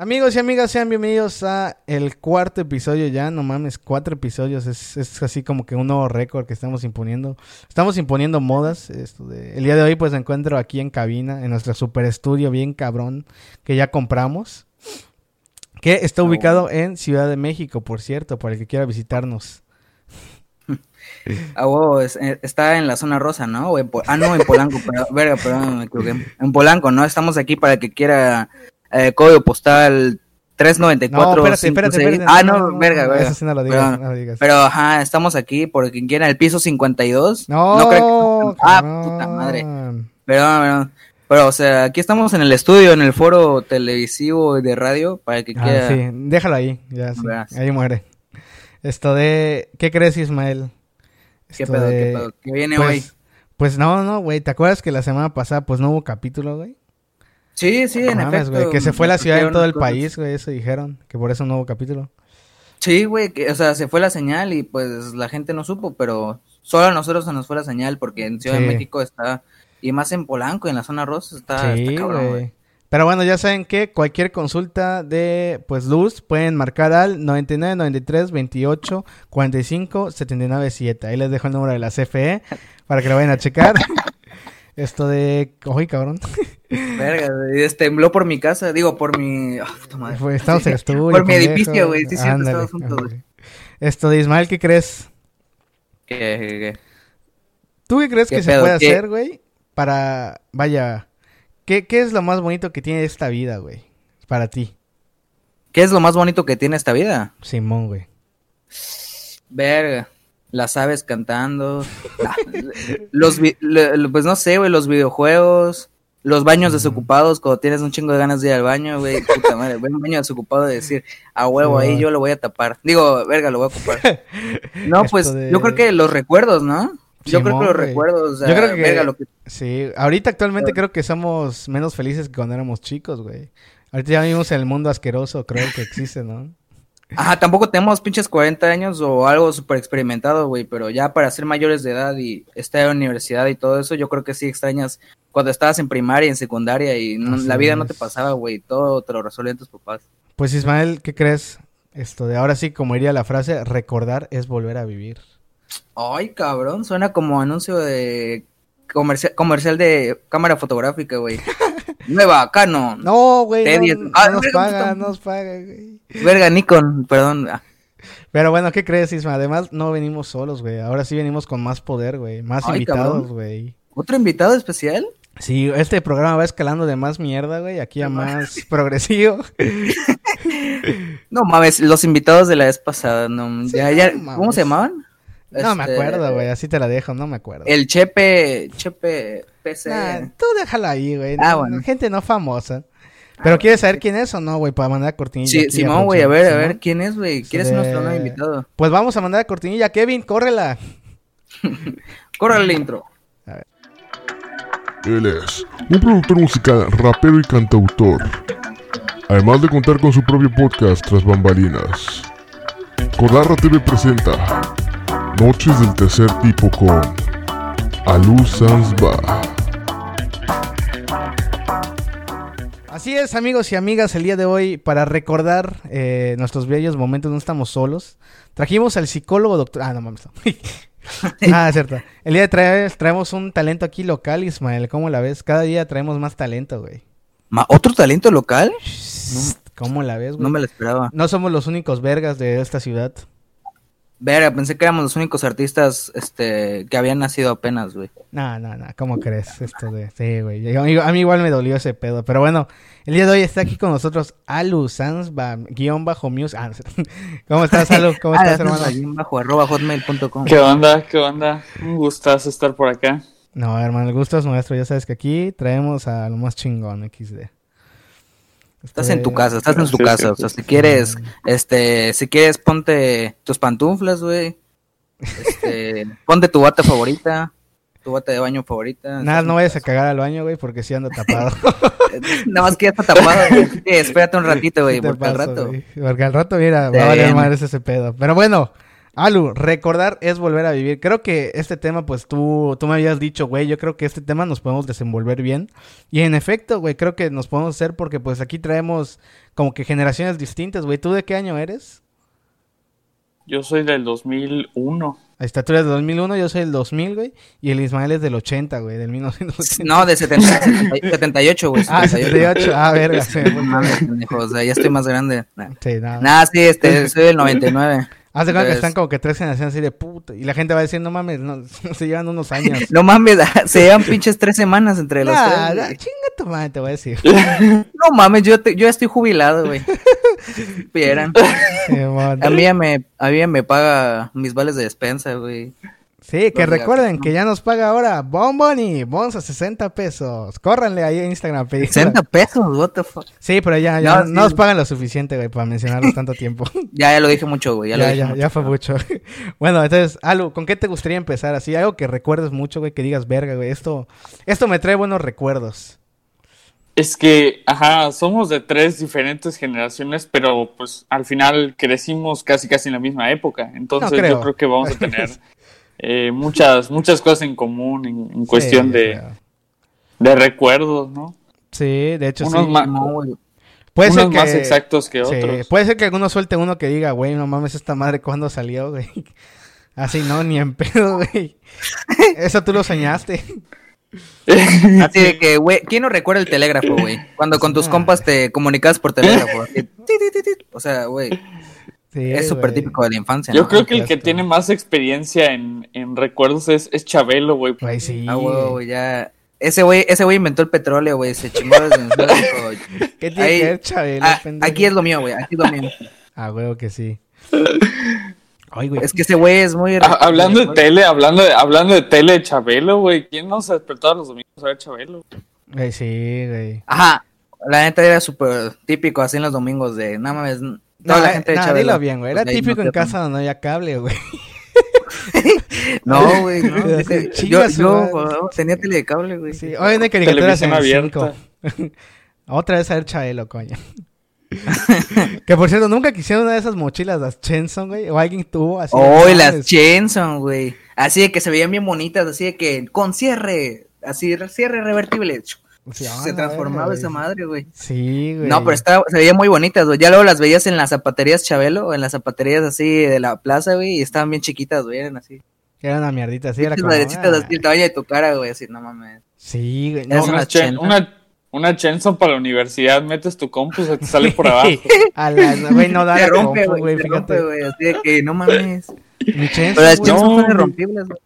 Amigos y amigas, sean bienvenidos a el cuarto episodio ya, no mames, cuatro episodios, es, es así como que un nuevo récord que estamos imponiendo. Estamos imponiendo modas. Esto de, el día de hoy pues me encuentro aquí en cabina, en nuestro super estudio bien cabrón que ya compramos, que está ubicado en Ciudad de México, por cierto, para el que quiera visitarnos. Ah, wow, es- eh, está en la zona rosa, ¿no? O en ah, no, en Polanco, pero, verga, perdón, me equivoqué. En Polanco, ¿no? Estamos aquí para el que quiera eh, código postal 394. No, espérate, espérate, 56. espérate. Ah, no, verga, verga. Eso sí no lo digas, Perdón. no lo digas. Pero, ajá, estamos aquí por quien quiera, el piso 52. no, creo que- Ah, puta madre. Perdón, perdón. Pero, o sea, aquí estamos en el estudio, en el foro televisivo y de radio, para el que Ah, quiera. sí, déjalo ahí, ya, sí, ahí muere. Esto de, ¿qué crees, Ismael? ¿Qué Esto pedo, de- qué pedo? ¿Qué viene pues, hoy? Pues no, no, güey, ¿te acuerdas que la semana pasada pues no hubo capítulo, güey? Sí, sí, en mames, efecto. güey, que se fue la ciudad en todo el cosas. país, güey, eso dijeron, que por eso no hubo capítulo. Sí, güey, o sea, se fue la señal y pues la gente no supo, pero solo a nosotros se nos fue la señal porque en Ciudad Sí. de México está, y más en Polanco, en la zona rosa, está, sí, está cabrón, güey. Pero bueno, ya saben que cualquier consulta de pues luz pueden marcar al 99 93 28 45 79 7. Ahí les dejo el número de la CFE para que lo vayan a checar. Esto de, oye, cabrón. Verga, güey, este, tembló por mi casa, digo, por mi... ah, puta madre. Fue- estamos en el estudio. Por mi edificio, güey, sí, Ándale, estamos juntos, güey. Esto de Ismael, ¿qué crees? ¿Qué, qué, qué? ¿Tú qué crees ¿Qué que se puede ¿Qué? hacer, güey? Para, vaya, ¿qué, ¿qué es lo más bonito que tiene esta vida, güey? Para ti, ¿Qué es lo más bonito que tiene esta vida? Simón, güey. Verga, las aves cantando, los, pues no sé, güey, los videojuegos, los baños desocupados, cuando tienes un chingo de ganas de ir al baño, güey, puta madre, ver un baño desocupado de decir, a huevo, ahí yo lo voy a tapar. Digo, verga, lo voy a ocupar. No, pues de- yo creo que los recuerdos, ¿no? Yo creo que los güey. recuerdos, Yo creo que- verga, lo que... Sí, ahorita actualmente creo que somos menos felices que cuando éramos chicos, güey. Ahorita ya vivimos en el mundo asqueroso, creo que existe, ¿no? Ajá, tampoco tenemos pinches 40 años o algo súper experimentado, güey, pero ya para ser mayores de edad y estar en universidad y todo eso, yo creo que sí extrañas cuando estabas en primaria, en secundaria y no- la vida no te pasaba, güey, todo te lo resolvían tus papás. Pues Ismael, ¿qué crees? Esto de ahora sí, como diría la frase, recordar es volver a vivir. Ay, cabrón, suena como anuncio de comercial, comercial de cámara fotográfica, güey. Nueva, Canon. No, güey, no, T10. no Ah, nos paga, no nos paga, güey. Verga, Nikon, perdón. Ah, Pero bueno, ¿qué crees, Isma? Además, no venimos solos, güey. Ahora sí venimos con más poder, güey. Más Ay, invitados, cabrón. güey. ¿Otro invitado especial? Sí, este programa va escalando de más mierda, güey, aquí a más progresivo. No mames, los invitados de la vez pasada, no, ya, ya, no ¿cómo se llamaban? No me Este, acuerdo, güey, así te la dejo, no me acuerdo. El Chepe, Chepe PC. Nah, tú déjala ahí, güey. Ah, no- bueno. Gente no famosa. Pero ¿quieres saber quién es o no, güey? Para mandar cortinilla. Sí, Simón, güey, a ver, a ver. ¿quién es, güey? ¿Quién es De- nuestro nuevo invitado? Pues vamos a mandar cortinilla. Kevin, córrela. Córrele el intro. Él es un productor musical, rapero y cantautor. Además de contar con su propio podcast tras bambalinas. Codarra TV presenta Noches del Tercer Tipo con Alu Sanzba. Así es, amigos y amigas, el día de hoy, para recordar eh, nuestros bellos momentos, no estamos solos. Trajimos al psicólogo doctor... Ah, no mames. no. ah, cierto. El día de traer, traemos un talento aquí local, Ismael. ¿Cómo la ves? Cada día traemos más talento, güey. ¿Otro talento local? ¿Cómo la ves, güey? No me lo esperaba. No somos los únicos vergas de esta ciudad. Verga, pensé que éramos los únicos artistas este, que habían nacido apenas, güey. No, no, no, ¿cómo crees esto de...? Sí, güey, a mí igual me dolió ese pedo, pero bueno, el día de hoy está aquí con nosotros Alu Sansba, guion bajo music. Ah, no. ¿Cómo estás, Alu? ¿Cómo Ah, estás, es hermano? allí bajo arroba hotmail.com. ¿Qué onda? ¿Qué onda? Un gustazo estar por acá. No, hermano, el gusto es nuestro, ya sabes que aquí traemos a lo más chingón, XD. Estás en tu casa, estás en tu Sí, casa. sí, O sea, sí. si quieres, este, si quieres, ponte tus pantuflas, güey. Este, ponte tu bata favorita, tu bata de baño favorita. Nada, no vayas a cagar al baño, güey, porque sí ando tapado. Nada más que ya está tapado, güey. espérate un ratito, güey, ¿Qué te porque al pasa, rato. Porque al rato, mira, va a valer madre ese pedo. Pero bueno, Alu, recordar es volver a vivir. Creo que este tema, pues tú, tú me habías dicho, güey, yo creo que este tema nos podemos desenvolver bien. Y en efecto, güey, creo que nos podemos hacer porque pues aquí traemos como que generaciones distintas, güey. ¿Tú de qué año eres? Yo soy del 2001. Ahí está, tú eres del 2001, yo soy del 2000, güey. Y el Ismael es del 80, güey, del 1980. No, de 70, 78, güey. Ah, 78. Ah, verga. Sí, o sea, ya estoy más grande. Nah, sí, nada. Nah, sí, este, soy del 99. Haz de cuenta que están como que tres generaciones así de puta. Y la gente va a decir, no mames, no, se llevan unos años. No mames, se llevan pinches tres semanas entre los Nah, tres. nah, chinga tu madre, te voy a decir. No mames, yo, te- yo estoy jubilado, güey. Vieran. A mí ya me, a mí ya me paga mis vales de despensa, güey. Sí, que recuerden que ya nos paga ahora Bonboni, Bons a 60 pesos. Córranle ahí en Instagram. pedirla. 60 pesos, what the fuck. Sí, pero ya, ya No, no, sí. nos pagan lo suficiente, güey, para mencionarlos tanto tiempo. Ya, ya lo dije mucho, güey. Ya, lo ya, dije ya, mucho. ya fue mucho. bueno, entonces, Alu, ¿con qué te gustaría empezar? Así, algo que recuerdes mucho, güey, que digas, verga, güey, esto, esto me trae buenos recuerdos. Es que, ajá, somos de tres diferentes generaciones, pero pues al final crecimos casi casi en la misma época. Entonces creo. yo creo que vamos a tener eh, muchas, muchas cosas en común en, en cuestión Sí, de, de recuerdos, ¿no? Sí, de hecho, Unos sí. No, güey. Puede unos ser que... más exactos que Sí, otros. puede ser que alguno suelte uno que diga, güey, no mames, esta madre, ¿cuándo salió, güey? Así, no, ni en pedo, güey. Eso tú lo soñaste. Así de que, güey, ¿quién no recuerda el telégrafo, güey? Cuando con tus Ah. compas te comunicas por telégrafo. así, ti, ti, ti, ti. O sea, güey, Sí, es súper típico de la infancia, Yo ¿no? creo que el que tiene más experiencia en, en recuerdos es, es Chabelo, güey. Güey, sí. Ah, güey, güey, ya. Ese güey, ese güey inventó el petróleo, güey. Se chingó desde dijo, ¿Qué tiene Ahí- que ver, Chabelo, "Ah, pendejo? Aquí es lo mío, güey. Aquí es lo mío. Ah, güey, que sí. Ay, güey. Es que ese güey es muy. Ah, hablando de tele, hablando de, hablando de tele de Chabelo, güey. ¿Quién no se despertaba los domingos a ver Chabelo? Güey, sí, güey. Ajá. La neta era súper típico así en los domingos de. No mames. Toda No, la eh, gente de no, Chabelo. dilo bien, güey. Era Pues, típico no en casa donde no había cable, güey. No, güey, no. Chinga yo su yo tenía tele de cable, güey. Sí, hoy de caricaturas en Televisión el 5. abierta. Otra vez a ver Chabelo, coño. que por cierto, nunca quisieron una de esas mochilas, las Chenson, güey. O alguien tuvo así. Oh, no las. Jenson, güey. Así de que se veían bien bonitas, así de que con cierre, así cierre revertible. Sí, ah, se transformaba esa madre, güey. Sí, güey. No, pero estaba, se veían muy bonitas, güey. Ya luego las veías en las zapaterías Chabelo, o en las zapaterías así de la plaza, güey, y estaban bien chiquitas, güey, eran así. Era una mierdita, sí, era como... madrecitas ah, así, el tamaño de tu cara, güey, así, no mames. Sí, güey. No, una una, chen- una, una Chenson para la universidad, metes tu compu, se te sale por abajo. a la, güey, no da la rompe, compu, güey, fíjate. rompe, güey, así de que no mames. Mi Chenson, Pero las No, son irrompibles, güey.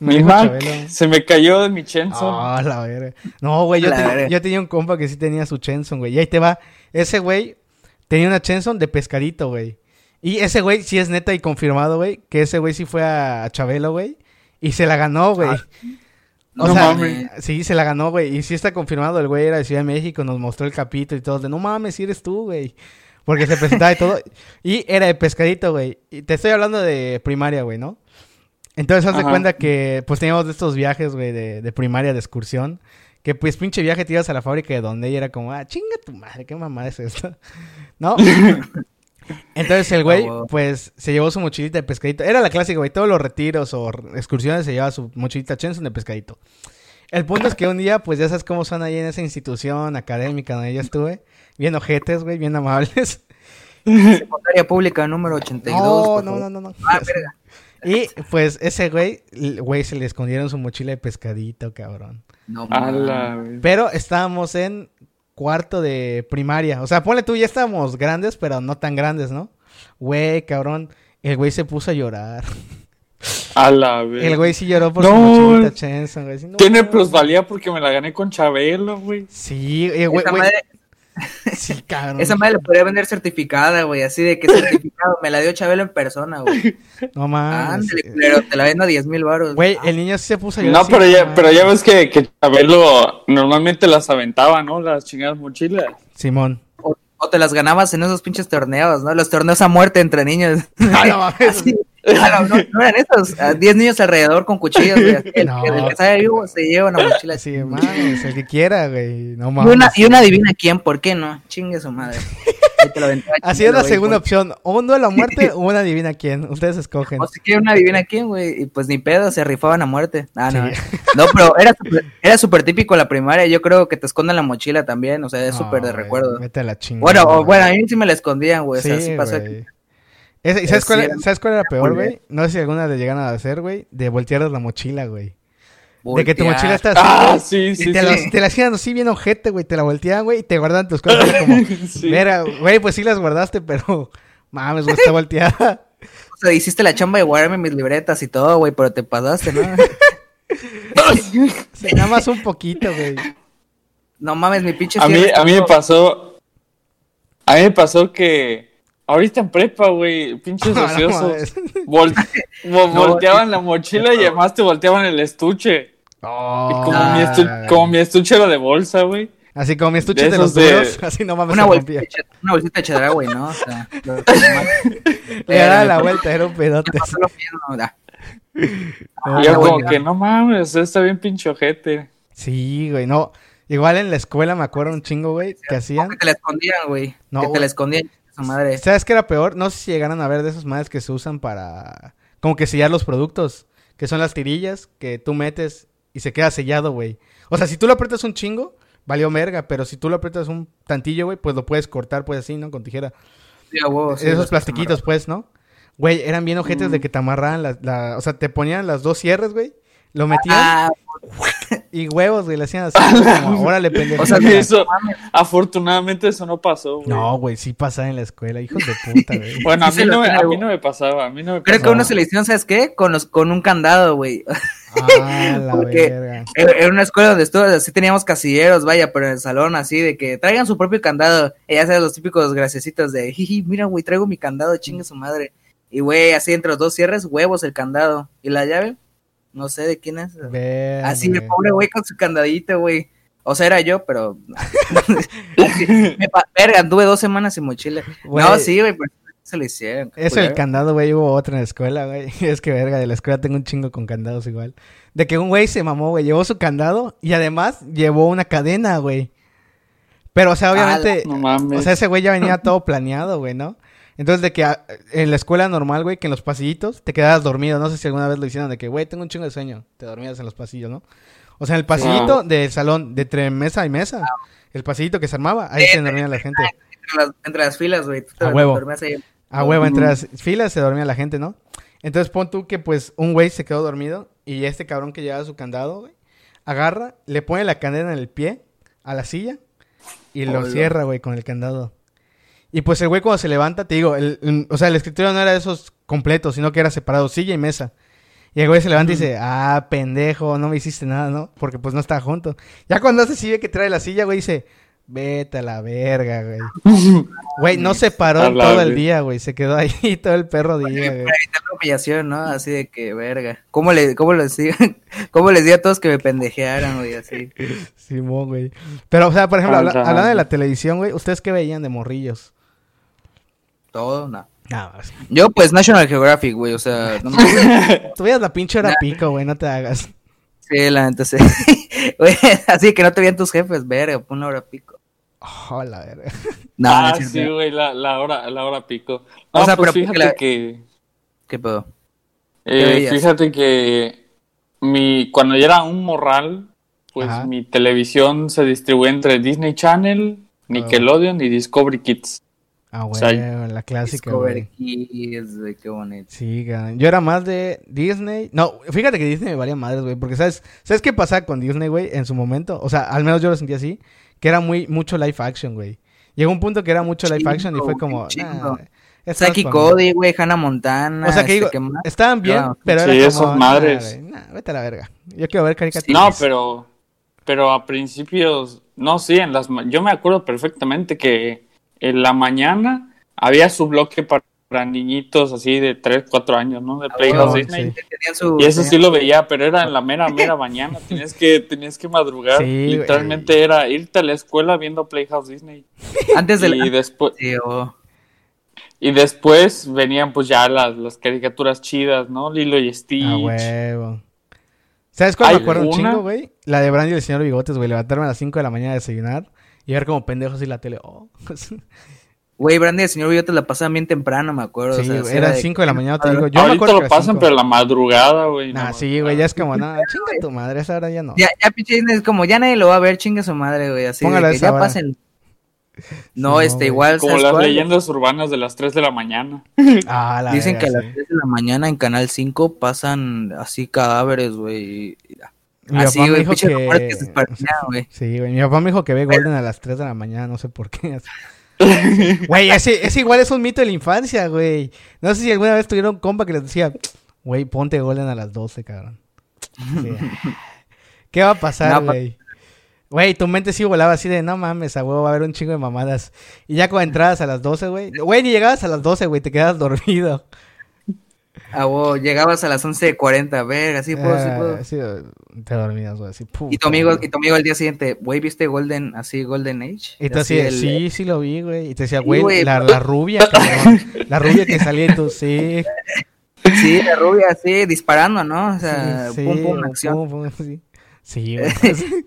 Me Mi Mac Chabelo. se me cayó de mi Chenson. Ah, la verga. No, güey, yo, yo tenía un compa que sí tenía su Chenson, güey. Y ahí te va. Ese güey tenía una Chenson de pescadito, güey. Y ese güey sí es neta y confirmado, güey, que ese güey sí fue a, a Chabelo, güey. Y se la ganó, güey. Ah, o no sea, mames. sí, se la ganó, güey. Y sí está confirmado, el güey era de Ciudad de México, nos mostró el capítulo y todo. De no mames, si eres tú, güey. Porque se presentaba y todo. Y era de pescadito, güey. Y te estoy hablando de primaria, güey, ¿no? Entonces, haz de cuenta que, pues, teníamos de estos viajes, güey, de, de primaria, de excursión. Que, pues, pinche viaje te ibas a la fábrica de donde y era como, ah, chinga tu madre, qué mamada es esto. ¿No? Entonces, el güey, pues, se llevó su mochilita de pescadito. Era la clásica, güey, todos los retiros o excursiones se llevaba su mochilita Chenson de pescadito. El punto es que un día, pues, ya sabes cómo son ahí en esa institución académica donde yo estuve. Bien ojetes, güey, bien amables. Secundaria pública número 82. No, no, no, no, no. Ah, verga. Y pues ese güey, el güey se le escondieron su mochila de pescadito, cabrón. No mames. Pero estábamos en cuarto de primaria. O sea, ponle tú, ya estábamos grandes, pero no tan grandes, ¿no? Güey, cabrón. El güey se puso a llorar. A la vez. El güey sí lloró por su No. mochilita Chenson, güey. No, Tiene plusvalía porque me la gané con Chabelo, güey. Sí, eh, güey, güey. madre, Sí, cabrón. esa madre le podría vender certificada, güey. Así de que certificado. Me la dio Chabelo en persona, güey. No mames. Ándale, culero, te la vendo a 10 mil baros. Güey, el niño sí se puso a llorar. No, pero ya, pero ya ves que, que Chabelo normalmente las aventaba, ¿no? Las chingadas mochilas. Simón. O, o te las ganabas en esos pinches torneos, ¿no? Los torneos a muerte entre niños. Ah, no mames. Así. Ah, no, no, no eran esos. A 10 niños alrededor con cuchillos, güey. El, No. el que sale vivo se lleva una mochila. Sí, mames, el que quiera, güey. No Y mames. una, y una adivina quién, ¿por qué no? Chingue su madre. Así es la segunda por- opción. O un duelo a muerte o una adivina quién. Ustedes escogen. O si quieren una adivina quién, güey. Y pues ni pedo, se rifaban a muerte. Ah, no. Sí. No, pero era súper era súper típico la primaria. Yo creo que te esconden la mochila también. O sea, es súper de recuerdo. Vete a la chingada. Bueno, o- bueno, a mí sí me la escondían, güey. O sea, sí pasó. güey. Ese- ¿y ¿sabes, Es cuál. ¿Sabes cuál era peor, güey? No sé si alguna le llegaron a hacer, güey. De voltear la mochila, güey. De que tu mochila está así, Ah, sí, y sí, te, sí. te la hacían así bien ojete, güey. Te la volteaban, güey, y te guardaban tus cosas como... Sí. Mira, güey, pues sí las guardaste, pero... Mames, güey, está volteada. O sea, hiciste la chamba de guardarme mis libretas y todo, güey, pero te pasaste, ¿no? Sí, nada más un poquito, güey. no mames, mi pinche A mí, a mí me pasó. A mí me pasó que. Ahorita en prepa, güey, pinches ociosos. vol- No, volteaban la mochila y además te volteaban el estuche. Y como, Ah, mi estu- como mi estuche era de bolsa, güey. Así como mi estuche de de, los de- duros, así no mames Una bolsita, una bolsita de cheddar, güey, ¿no? O sea, lo- Le daba la vuelta, era un pedote. No, Y yo como que no mames, está bien pinche ojete. Sí, güey, no. Igual en la escuela me acuerdo un chingo, güey, que hacían. Que te la escondían, güey. No, que te la escondían, su madre. ¿Sabes qué era peor? No sé si llegaron a ver de esas madres que se usan para como que sellar los productos, que son las tirillas que tú metes y se queda sellado, güey. O sea, si tú lo aprietas un chingo, valió merga, pero si tú lo aprietas un tantillo, güey, pues lo puedes cortar, pues así, ¿no? Con tijera. Sí, sí, Esos plastiquitos, pues, ¿no? Güey, eran bien ojetes Mm. de que te amarraban la, la- o sea, te ponían las dos cierres, güey. Lo metían Ah, y huevos, güey, le hacían así, como, órale, pendejo. O sea, Eso, afortunadamente eso no pasó, güey. No, güey, sí pasaba en la escuela, hijos de puta, güey. Bueno, a Sí mí se lo no, me, a mí no me pasaba, a mí no me creo que pasaba. a uno se le hicieron, ¿sabes qué? Con, los, con un candado, güey. Ah, la Porque- verga. En en una escuela donde estuve, así teníamos casilleros, vaya, pero en el salón así de que traigan su propio candado. Y ya sabes, los típicos graciecitos de, jiji, mira, güey, traigo mi candado, chingue su madre. Y, güey, así entre los dos cierres, huevos el candado. ¿Y la llave? No sé de quién es. Así, el güey. pobre güey con su candadito, güey. O sea, era yo, pero... Así, me pa- Verga, anduve dos semanas sin mochila. No, sí, güey, pero se lo hicieron. Eso el candado, güey, hubo otra en la escuela, güey. Es que verga, de la escuela tengo un chingo con candados igual. De que un güey se mamó, güey, llevó su candado y además llevó una cadena, güey. Pero, o sea, obviamente, No mames. o sea, ese güey ya venía todo planeado, güey, ¿no? Entonces, de que a- en la escuela normal, güey, que en los pasillitos te quedabas dormido. No sé si alguna vez lo hicieron, de que, güey, tengo un chingo de sueño. Te dormías en los pasillos, ¿no? O sea, en el pasillito del salón, de entre mesa y mesa, el pasillito que se armaba, ahí se dormía la gente. Entre las, entre las filas, güey. A huevo. ahí. A huevo, entre las filas se dormía la gente, ¿no? Entonces pon tú que pues un güey se quedó dormido y este cabrón que llevaba su candado, güey, agarra, le pone la cadena en el pie a la silla y lo cierra, güey, con el candado. Y pues el güey cuando se levanta, te digo, el- el- o sea, el escritorio no era de esos completos, sino que era separado, silla y mesa. Y el güey se levanta y dice, ah, pendejo, no me hiciste nada, ¿no? Porque pues no estaba junto. Ya cuando hace así ve que trae la silla, güey, dice, vete a la verga, güey. Güey, no se paró todo el día, güey. Se quedó ahí todo el perro día, güey. Para evitar la humillación, ¿no? Así de que, verga. ¿Cómo, le, cómo, les, digo- ¿Cómo les di a todos que me pendejearan, güey? Así. Simón, güey. Pero, o sea, por ejemplo, habla- Ajá. hablando de la televisión, güey, ¿ustedes qué veían de morrillos? Todo, no. Nada más. Yo, pues, National Geographic, güey. O sea, no me... Tú veías la pinche hora pico, güey, no te hagas. Sí, la neta, sí. Güey, así que no te vean tus jefes, verga, pon una hora pico. Oh, la verga. No, ah, sí, güey, la, la hora, la hora pico. O No, sea, pues pero fíjate la- que, ¿Qué pedo? eh, fíjate que mi, cuando yo era un morral, pues Ajá. mi televisión se distribuye entre Disney Channel, Nickelodeon y Discovery Kids. Ah, güey, sea, la clásica, Discovery güey. Kids, güey, qué bonito. Sí, güey. Yo era más de Disney. No, fíjate que Disney me valía madres, güey. Porque, ¿sabes? ¿Sabes qué pasaba con Disney, güey? En su momento. O sea, al menos yo lo sentía así. Que era muy, mucho live action, güey. Llegó un punto que era mucho live action y fue como. nah, Saki. Cody, güey, Hannah Montana. O sea, que este, digo, estaban bien, Ah, pero sí, era esas como, madres. nah, vete a la verga. Yo quiero ver caricaturas. No, pero, pero a principios, no, sí, en las, yo me acuerdo perfectamente que en la mañana había su bloque para, para niñitos así de 3, 4 años, ¿no? De Playhouse sí. Disney. Tenían su- Y eso sí lo veía, pero era en la mera, mera mañana. Tenías que, tenías que madrugar. Sí. Literalmente era irte a la escuela viendo Playhouse Disney. Antes de Y la... después, Sí, oh. y después venían pues ya las, las caricaturas chidas, ¿no? Lilo y Stitch. A huevo. ¿Sabes cuál me acuerdo un una- chingo, güey? La de Brandy y el señor Bigotes, güey. Levantarme a las 5 de la mañana a desayunar y ver como pendejos y la tele. Oh. Güey, Brandy, el señor Billete la pasaban bien temprano, me acuerdo. Sí, o sea, era de- 5 de la mañana, te digo. Yo me Ahorita acuerdo lo pasan, cinco. pero la madrugada, güey. Nah, no sí, güey, ya es como, no, chinga tu madre, esa hora ya no. Ya, ya, pinche es como, ya nadie lo va a ver, chinga su madre, güey. Así Póngala de que ya hora. pasen. No, no, este, igual, Como ¿sabes las cuál? leyendas urbanas de las 3 de la mañana. Ah, la Dicen que a las sí. 3 de la mañana en Canal 5 pasan así cadáveres, güey. Mi Así, güey, dijo pinche que güey. Sí, güey, mi papá me dijo que ve Golden a las 3 de la mañana, no sé por qué. Güey, ese, ese igual es un mito de la infancia, güey. No sé si alguna vez tuvieron un compa que les decía, güey, ponte Golden a las 12, cabrón. Sí. ¿Qué va a pasar, No, pa- güey? Güey, tu mente sí volaba así de, no mames, a huevo va a haber un chingo de mamadas. Y ya cuando entrabas a las 12, güey. Güey, ni llegabas a las 12, güey, te quedabas dormido. Ah, wow, llegabas a las 11.40, verga, sí puedo, sí puedo. Ah, sí, te dormías, güey, así. puta, Y tu amigo, güey. y tu amigo al día siguiente, güey, ¿viste Golden, así, Golden Age? Y el- sí, sí lo vi, güey. Y te decía, Sí, güey, la, pero- la rubia, cabrón. La rubia que salía y tú, sí. Sí, la rubia, así, disparando, ¿no? O sea, sí, pum, pum, sí, acción. pum, pum, sí. Sí, güey.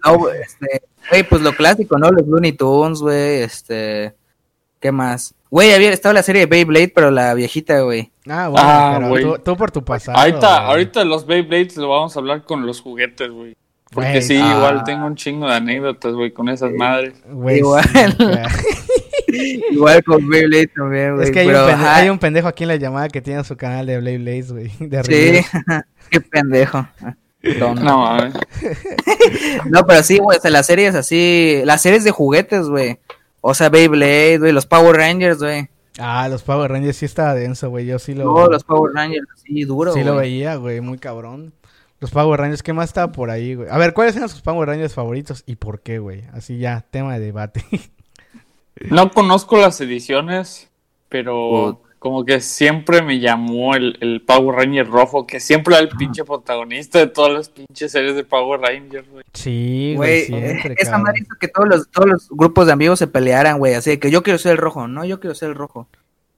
No, güey, este, güey, pues lo clásico, ¿no? Los Looney Tunes, güey, este, ¿qué más? Güey, había estaba la serie de Beyblade, pero la viejita, güey. Ah, bueno, Ah, pero güey. tú, tú por tu pasado. ahorita, ahorita los Beyblades lo vamos a hablar con los juguetes, güey. Porque Güey, sí, ah. igual tengo un chingo de anécdotas, güey, con esas madres. Güey, Igual. sí. Igual con Beyblade también, güey. es que hay, pero, un pendejo, ajá, hay un pendejo aquí en la llamada que tiene su canal de Blade Blades, güey. De Sí, qué pendejo. No, mames. No, pero sí, güey, o sea, las series así, las series de juguetes, güey. O sea, Beyblade, güey, los Power Rangers, güey. Ah, los Power Rangers sí estaba denso, güey. Yo sí lo, No, los Power Rangers, así, duro, sí lo veía, güey. Muy cabrón. Los Power Rangers, ¿qué más estaba por ahí, güey? A ver, ¿cuáles eran sus Power Rangers favoritos y por qué, güey? Así ya, tema de debate. No conozco las ediciones, pero como que siempre me llamó el, el Power Ranger rojo, que siempre era el pinche protagonista de todas las pinches series de Power Rangers, güey. sí, güey, Güey, siempre, esa madre hizo que todos los, todos los grupos de amigos se pelearan, güey. Así de que yo quiero ser el rojo, no, yo quiero ser el rojo.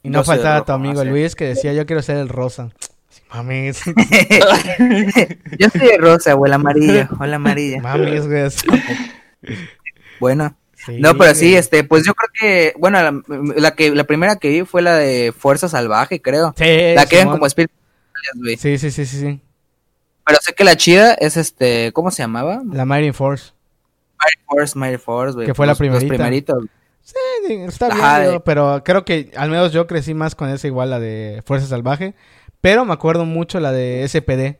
Y no faltaba rojo, tu amigo así. Luis que decía, yo quiero ser el rosa. Sí, Mames, yo soy el rosa, o el amarillo, o el amarilla. mames, güey. Bueno, Sí, no, pero sí, este, pues yo creo que, bueno, la, la que, la primera que vi fue la de Fuerza Salvaje, creo. Sí, la que como espíritus, güey. Sí, sí, sí, sí, sí. Pero sé que la chida es este, ¿cómo se llamaba? La Mighty Force. Mighty Force, Mighty Force, güey. Que fue la Los- los primerita. primeritos. Sí, está bien, Ajá, de- pero creo que al menos yo crecí más con esa igual, la de Fuerza Salvaje. Pero me acuerdo mucho la de SPD.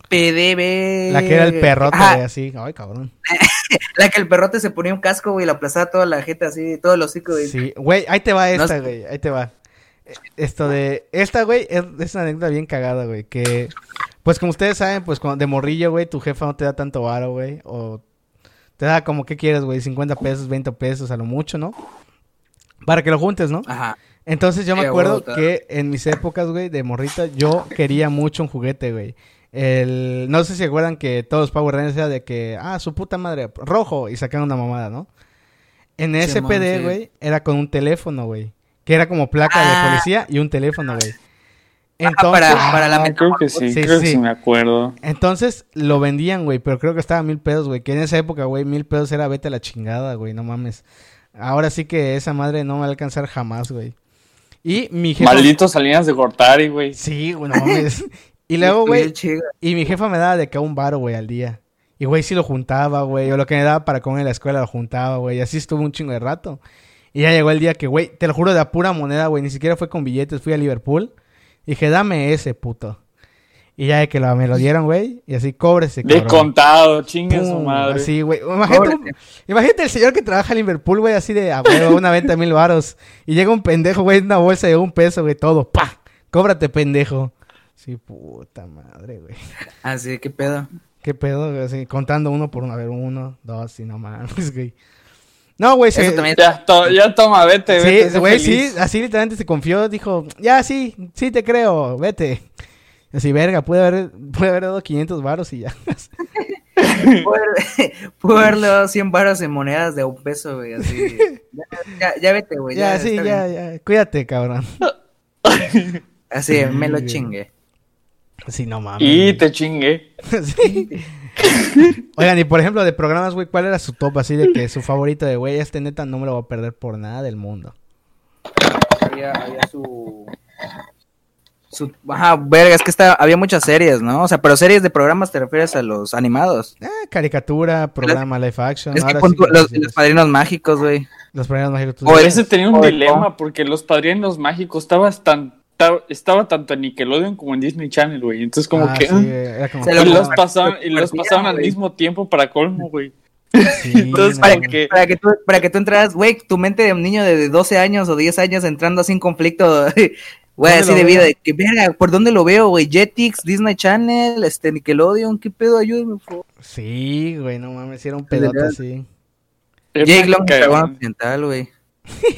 PDB. La que era el perrote, Ajá, así. Ay, cabrón. la que el perrote se ponía un casco, güey, y la aplazaba toda la gente así, todos los hocico, güey. Sí, güey, ahí te va esta, güey, ahí te va. Esto de... Esta, güey, es, es una anécdota bien cagada, güey, que... Pues como ustedes saben, pues cuando de morrillo, güey, tu jefa no te da tanto varo, güey, o... Te da como, ¿qué quieres, güey? 50 pesos, 20 pesos, a lo mucho, ¿no? Para que lo juntes, ¿no? Ajá. Entonces yo me acuerdo que en mis épocas, güey, de morrita, yo quería mucho un juguete, güey. El, no sé si se acuerdan que todos los Power Rangers era de que, ah, su puta madre, rojo, y sacaban una mamada, ¿no? En SPD, sí. güey, era con un teléfono, güey. Que era como placa Ah. de policía y un teléfono, güey. Ajá, Entonces, para, para la Ah, creo que sí, Sí, creo sí. que sí me acuerdo. entonces lo vendían, güey, pero creo que estaba a mil pesos, güey. Que en esa época, güey, mil pesos era vete a la chingada, güey, no mames. Ahora sí que esa madre no me va a alcanzar jamás, güey. Y mi jefa... Malditos Salinas de Gortari, güey. Sí, güey, no mames. Y luego, güey, y mi jefa me daba de que un baro, güey, al día. Y, güey, sí lo juntaba, güey. O lo que me daba para comer en la escuela lo juntaba, güey. Y así estuvo un chingo de rato. Y ya llegó el día que, güey, te lo juro, de pura moneda, güey. Ni siquiera fue con billetes. Fui a Liverpool. Y dije, dame ese, puto. Y ya de que lo, me lo dieron, güey. Y así, cóbrese, De cabrón. contado, chingue su madre. Así, güey. Imagínate, el señor que trabaja en Liverpool, güey, así de, a huevo, una venta de mil varos. Y llega un pendejo, güey, en una bolsa de un peso, güey, todo. ¡Pa! Cóbrate, pendejo. Sí, puta madre, güey. Así, ¿qué pedo? ¿Qué pedo? güey? Así, contando uno por uno. A ver, uno, dos, y no mames, güey. No, güey, se... Eso también Ya, to- ya toma, vete, vete. Sí, sé güey, sí, así literalmente se confió, dijo, ya, sí, sí te creo, vete. Así, verga, pude haber, pude haber dado 500 varos y ya. Puedo haberle dado 100 baros en monedas de un peso, güey, así. Ya, ya, ya vete, güey. ya, Ya, sí, ya, bien. ya, cuídate, cabrón. Así, me lo chingue. Sí, no mames. Y te chingué. Sí. Oigan, y por ejemplo, de programas, güey, ¿cuál era su top así de que su favorito de, güey, este neta no me lo voy a perder por nada del mundo? había, había su... Su, ajá, verga, es que está, había muchas series, ¿no? O sea, pero series de programas te refieres a los animados. Eh, caricatura, programa, live action. Es que ahora pon sí tú- que los, padrinos mágicos, güey. los programas mágicos. tú O. Ese tenía un o- dilema porque los padrinos mágicos estabas tan, ta- estaba tanto en Nickelodeon como en Disney Channel, güey. Entonces como Ah, que sí, era como... Y lo los pasaban y los compartían, pasaban al mismo tiempo para colmo, güey. Sí, Entonces, Para que Para que tú, para que tú entraras, güey, tu mente de un niño de 12 años o 10 años entrando así en conflicto, güey, ¿Dónde así de vida, de que verga, ¿por dónde lo veo, güey? Jetix, Disney Channel, este, Nickelodeon, ¿qué pedo? Ayúdame, por favor. Sí, güey, no mames, era un pedote así. Jake Long, Occidental, güey.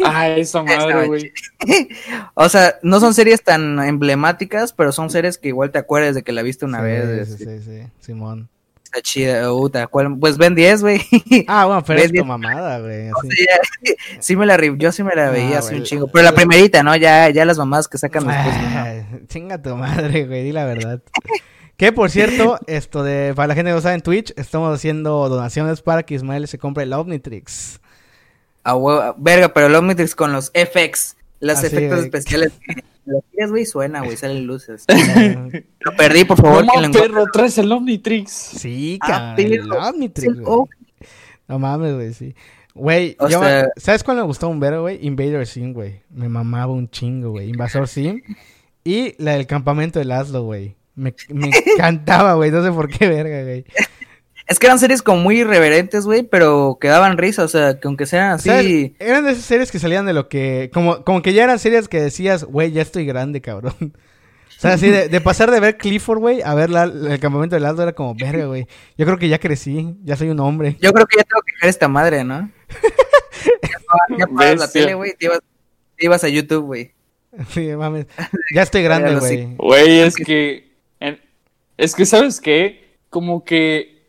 Ah, esa madre, güey. O sea, no son series tan emblemáticas, pero son series que igual te acuerdas de que la viste una Sí, vez. Sí, este, sí, sí, Simón. Está chida, puta, ¿cuál? Pues Ben 10, güey. Ah, bueno, pero es mamada, güey. O sea, sí me la yo sí me la veía Ah, así un chingo. Pero la primerita, ¿no? Ya, ya las mamás que sacan después. ¿no? Ay, chinga tu madre, güey, di la verdad. Que por cierto, esto de, para la gente que no sabe en Twitch, estamos haciendo donaciones para que Ismael se compre el Omnitrix. A huevo- verga, pero el Omnitrix con los FX, los Así, efectos especiales. Lo tiras, güey, suena, güey, salen luces. Lo perdí, por favor. ¿Cómo, quien lo encuentre. perro? Traes el Omnitrix. sí, Ah, cabrón, el. Omnitrix, oh. No mames, güey, sí. Güey, yo- sea- ¿sabes cuál me gustó un ver, güey? Invader Sim, güey. Me mamaba un chingo, güey. Invasor Sim. Y la del campamento de Laszlo, güey. Me, me encantaba, güey. No sé por qué, verga, güey. Es que eran series como muy irreverentes, güey, pero que daban risa, o sea, que aunque sean así. Eran de esas series que salían de lo que. Como, como que ya eran series que decías, güey, ya estoy grande, cabrón. O sea, así de, de pasar de ver Clifford, güey, a ver la- el campamento de Laszlo era como, verga, güey. Yo creo que ya crecí, ya soy un hombre. Yo creo que ya tengo que dejar esta madre, ¿no? ya apagas- ya apagas la tele, güey, te ibas, te ibas a YouTube, güey. Sí, mames. Ya estoy grande, güey. Güey, es que. en- es que, ¿sabes qué? Como que.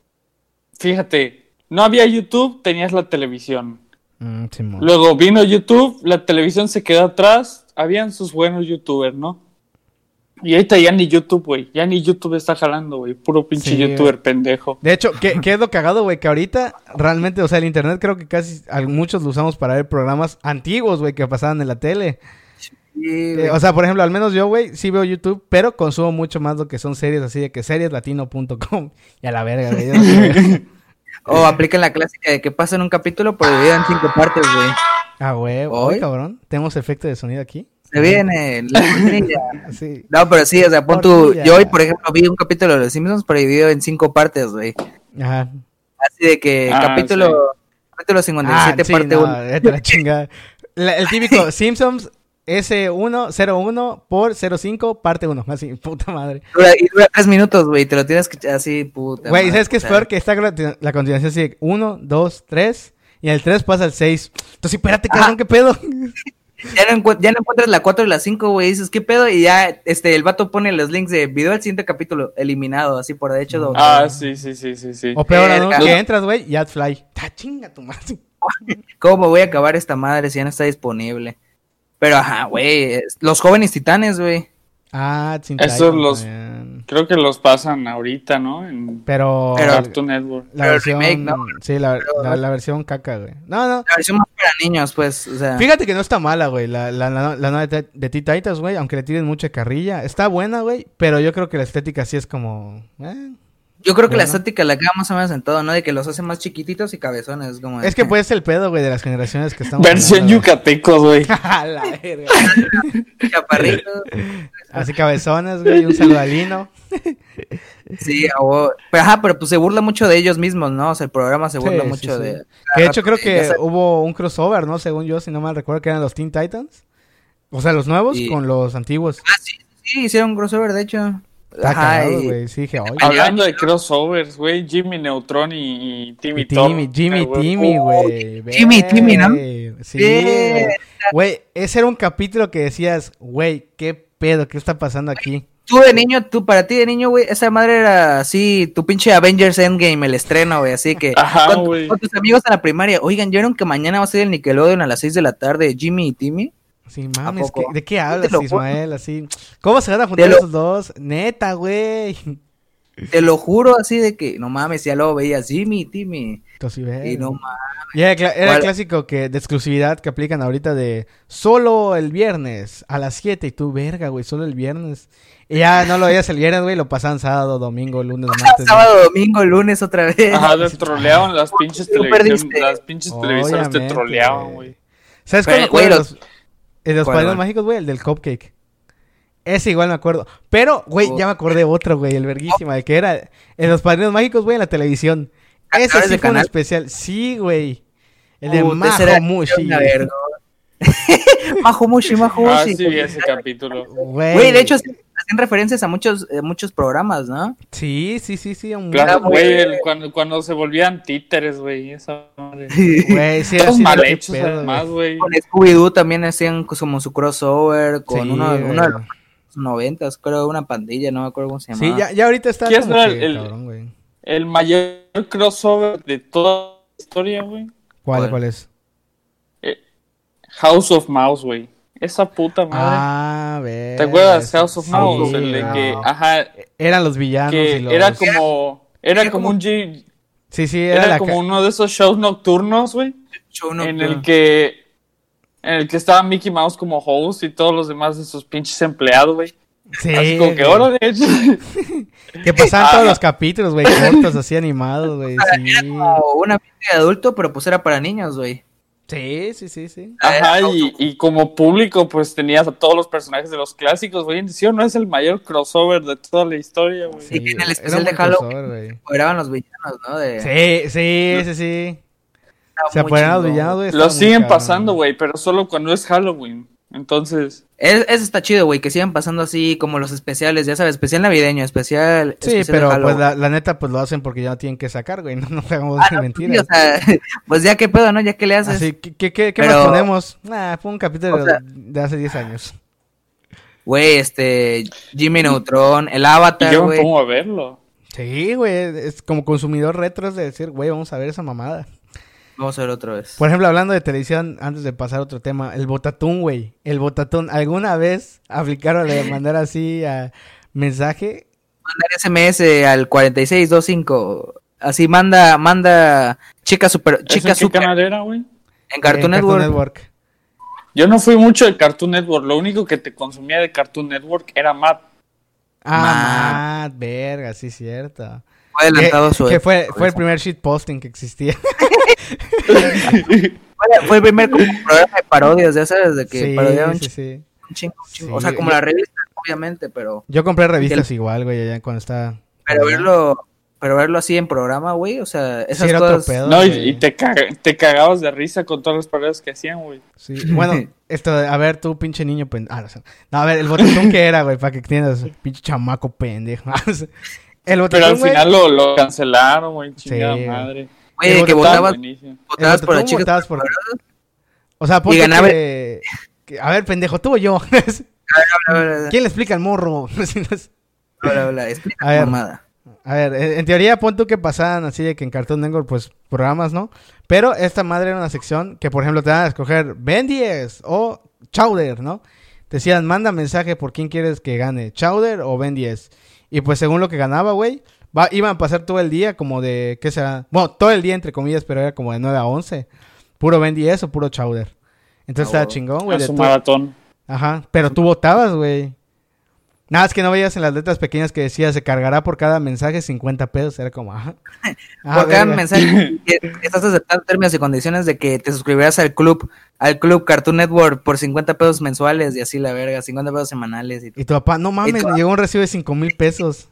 Fíjate, no había YouTube, tenías la televisión. Mm. Luego vino YouTube, la televisión se quedó atrás, habían sus buenos youtubers, ¿no? Y ahorita ya ni YouTube, güey. Ya ni YouTube está jalando, güey. Puro pinche Sí, youtuber pendejo. De hecho, ¿qué, qué es lo cagado, güey? Que ahorita realmente, o sea, el internet creo que casi muchos lo usamos para ver programas antiguos, güey, que pasaban en la tele. Sí, Eh, o sea, por ejemplo, al menos yo, güey, sí veo YouTube, pero consumo mucho más lo que son series así de que serieslatino.com. Y a la verga, güey. no sé. O aplican la clásica de que pasan un capítulo pero dividido en cinco partes, güey. Ah, güey. ¿Hoy? Cabrón. Tenemos efecto de sonido aquí. Se viene la. Sí. No, pero sí, o sea, pon tu... Yo hoy, por ejemplo, vi un capítulo de Los Simpsons, pero dividido en cinco partes, güey. Ajá. Así de que Ah, capítulo... Capítulo 57, Ah, sí, parte no, 1. vete a la chingada. La- el típico Simpsons S101 por 05 parte 1. Así, puta madre. Dura, y dura tres minutos, güey, te lo tienes que así, puta. Güey, madre, ¿sabes qué es peor? Que está la, la continuación así de 1, 2, 3. Y el 3 pasa al 6. Entonces, espérate, cabrón, ¿qué pedo? Ya no, ya no encuentras la 4 y la 5, güey, dices, ¿qué pedo? Y ya, este, el vato pone los links de video al siguiente capítulo, eliminado, así por derecho. doble. Ah, sí, sí, sí, sí, sí. O peor, ¿no? Que entras, güey, y AdFly. ¡Ta chinga tu madre! ¿Cómo voy a acabar esta madre si ya no está disponible? Pero, ajá, güey, los jóvenes titanes, güey. Ah, Esos los- también. Creo que los pasan ahorita, ¿no? En Pero... Pero- Cartoon Network. la pero versión... remake, ¿no? Sí, la, Pero- la, la versión caca, güey. No, no. La versión más para niños, pues, o sea. Fíjate que no está mala, güey. La, la, la, la nueva de, de Teen Titans, güey. Aunque le tiren mucha carrilla. Está buena, güey. Pero yo creo que la estética sí es como... eh. Yo creo que la estética la queda más o menos en todo, ¿no? De que los hace más chiquititos y cabezones, como... Es que pues el pedo, güey, de las generaciones que estamos Versión hablando, güey. A la verga. Chaparritos. Así cabezones, güey. Un saludo a Lino. Sí, huevo. pero, ajá, pero pues se burla mucho de ellos mismos, ¿no? O sea, el programa se burla Sí, mucho sí, sí. de... Que de hecho creo que hubo un crossover, ¿no? Según yo, si no mal recuerdo, que eran los Teen Titans. O sea, los nuevos con los antiguos. Ah, sí, sí, hicieron un crossover, de hecho. Está Ajá, cagado, y- güey. Sí, dije, oye. Hablando de crossovers, güey. Jimmy Neutron y, y Timmy Y Timmy, Turner, Jimmy, güey. Timmy, Oh, güey. Jimmy, Timmy, ¿no? Sí, güey. Ese era un capítulo que decías, güey, qué pedo, qué está pasando aquí. Tú de niño, tú para ti de niño, güey, esa madre era así, tu pinche Avengers Endgame, el estreno, güey, así que Ajá, con, güey. con tus amigos en la primaria, oigan, ¿vieron que mañana va a ser el Nickelodeon a las 6 de la tarde, Jimmy y Timmy? Sí, mames, ¿de qué te hablas. Ismael? Así, ¿cómo se van a juntar Te lo- esos dos? Neta, güey. Te lo juro así de que, no mames, ya lo veía Jimmy, Timmy. Entonces, sí, Y no mames. Era, el clásico que de exclusividad que aplican ahorita de solo el viernes a las 7 y tú, verga, güey, solo el viernes. Y ya no lo veías el viernes, güey, lo pasaban sábado, domingo, lunes, martes. Sábado, domingo, lunes otra vez. Ajá, te troleaban las pinches Tú televisiones, perdiste. las pinches televisoras te Obviamente, troleaban, güey. ¿Sabes güey, los- Los, el de los ¿Cuál, padrinos mágicos, güey, el del cupcake. Ese igual me acuerdo. Pero, güey, Oh. ya me acordé otro, güey, el verguísima, el que era en los padrinos mágicos, güey, en la televisión. Ese ¿Actores sí fue un canal? especial. Sí, güey. El de Majo Mushi. Majo Mushi, Majo Ah, Mushi. sí, vi ese capítulo. Güey, de hecho, hacían referencias a muchos, eh, muchos programas, ¿no? Sí, sí, sí, sí. un- Claro, güey, el- cuando, cuando se volvían títeres, güey, esa madre. Güey, sí, Todos mal qué hechos, pedo, además, güey. Con Scooby-Doo también hacían como su crossover con Sí, uno, uno de los noventas, creo, una pandilla, no me acuerdo cómo se llamaba. Sí, ya, ya ahorita está ¿Quieres como ver que el- cabrón, güey. El mayor crossover de toda la historia, güey. ¿Cuál, ¿Cuál? cuál es? House of Mouse, güey. Esa puta madre. Ah, ver. ¿Te acuerdas? House of sí, Mouse, el de que, ajá, Eran los villanos y que los... era como, era Era como como- un G- Sí, sí, era, era la... como ca- uno de esos shows nocturnos, güey, Show en nocturno. el que, en el que estaba Mickey Mouse como host y todos los demás de sus pinches empleados, güey. Sí, Así como que, güey. órale. Que pasaban Ah. todos los capítulos, güey, cortos, así animados, güey. Sí. Como una pinche de adulto, pero pues era para niños, güey. Sí, sí, sí, sí. Ajá, y, y como público, pues tenías a todos los personajes de los clásicos, güey. ¿Sí o no es el mayor crossover de toda la historia, güey? Sí, que en el especial de Halloween. Eran los villanos, ¿no? De... Sí, sí, sí, sí. Estaba Se muy apoderan los villanos, güey. Lo siguen cabrón. pasando, güey, pero solo cuando es Halloween. Entonces, Es- Eso está chido, güey, que sigan pasando así como los especiales, ya sabes, especial navideño, especial. Sí, especial de pero pues la, la neta, pues lo hacen porque ya no tienen que sacar, güey. No nos hagamos Ah, no, pues, mentiras. sí, o sea, pues ya qué pedo, ¿no? Ya qué le haces. Así, ¿qué, qué, qué, qué Pero- más ponemos? Ah, fue un capítulo O sea- de hace 10 años. Güey, este, Jimmy Neutron, el y Avatar, yo me pongo a verlo. Sí, güey, es como consumidor retro es de decir, güey, vamos a ver esa mamada. Vamos a ver otra vez. Por ejemplo, hablando de televisión, antes de pasar a otro tema, el botatún, güey. El botatún, ¿alguna vez aplicaron de mandar así a mensaje? Mandar SMS al 4625. Así manda, manda chica super, ¿Eso chica en qué super canal era, güey? en Cartoon En Network. Yo no fui mucho de Cartoon Network. Lo único que te consumía de Cartoon Network era Matt. Ah, Matt, verga, sí, cierto. Fue adelantado que su que fue, fue el primer shitposting que existía. Fue, fue el primer como programa de parodias, ya sabes, de que sí, parodiaban sí, un sí. chingo, un chingo. Sí, O sea, como yo- la revista, obviamente, pero, Yo compré revistas igual, güey, allá cuando estaba... pero verlo, pero verlo así en programa, güey, o sea, Sí, esas era otro cosas. pedo. No, y, güey. y te, caga- te cagabas de risa con todas las palabras que hacían, güey. Sí, bueno, esto, de- a ver, tú, pinche niño pendejo. Ah, no, a ver, el botatún que era, güey, para que entiendas, pinche chamaco pendejo. El Pero al final lo, lo cancelaron, güey. Chingada Sí, güey. madre. Güey, el que votabas, votabas por botatún chicas. votabas por- O sea, ponte ganaba- que, que- A ver, pendejo, tú o yo. ¿Quién le explica al morro? Hola, hola, explica A ver. mamada. A ver, en teoría pon tú que pasaban así de que en Cartoon Network, pues, programas, ¿no? Pero esta madre era una sección que, por ejemplo, te dan a escoger Ben 10 o Chowder, ¿no? Te decían, manda mensaje por quién quieres que gane, Chowder o Ben 10. Y pues según lo que ganaba, güey, va- iban a pasar todo el día como de, ¿qué será? Bueno, todo el día entre comillas, pero era como de 9 a 11. Puro Ben 10 o puro Chowder. Entonces Ah, estaba chingón, güey. Su todo- maratón. Ajá, pero tú votabas, güey. Nada, es que no veías en las letras pequeñas que decía, se cargará por cada mensaje 50 pesos. Era como, ajá. Ah, por cada mensaje que estás aceptando términos y condiciones de que te suscribirás al club, al club Cartoon Network por 50 pesos mensuales y así la verga, 50 pesos semanales. Y... Y tu papá, no mames, me llegó un recibo de 5 mil pesos.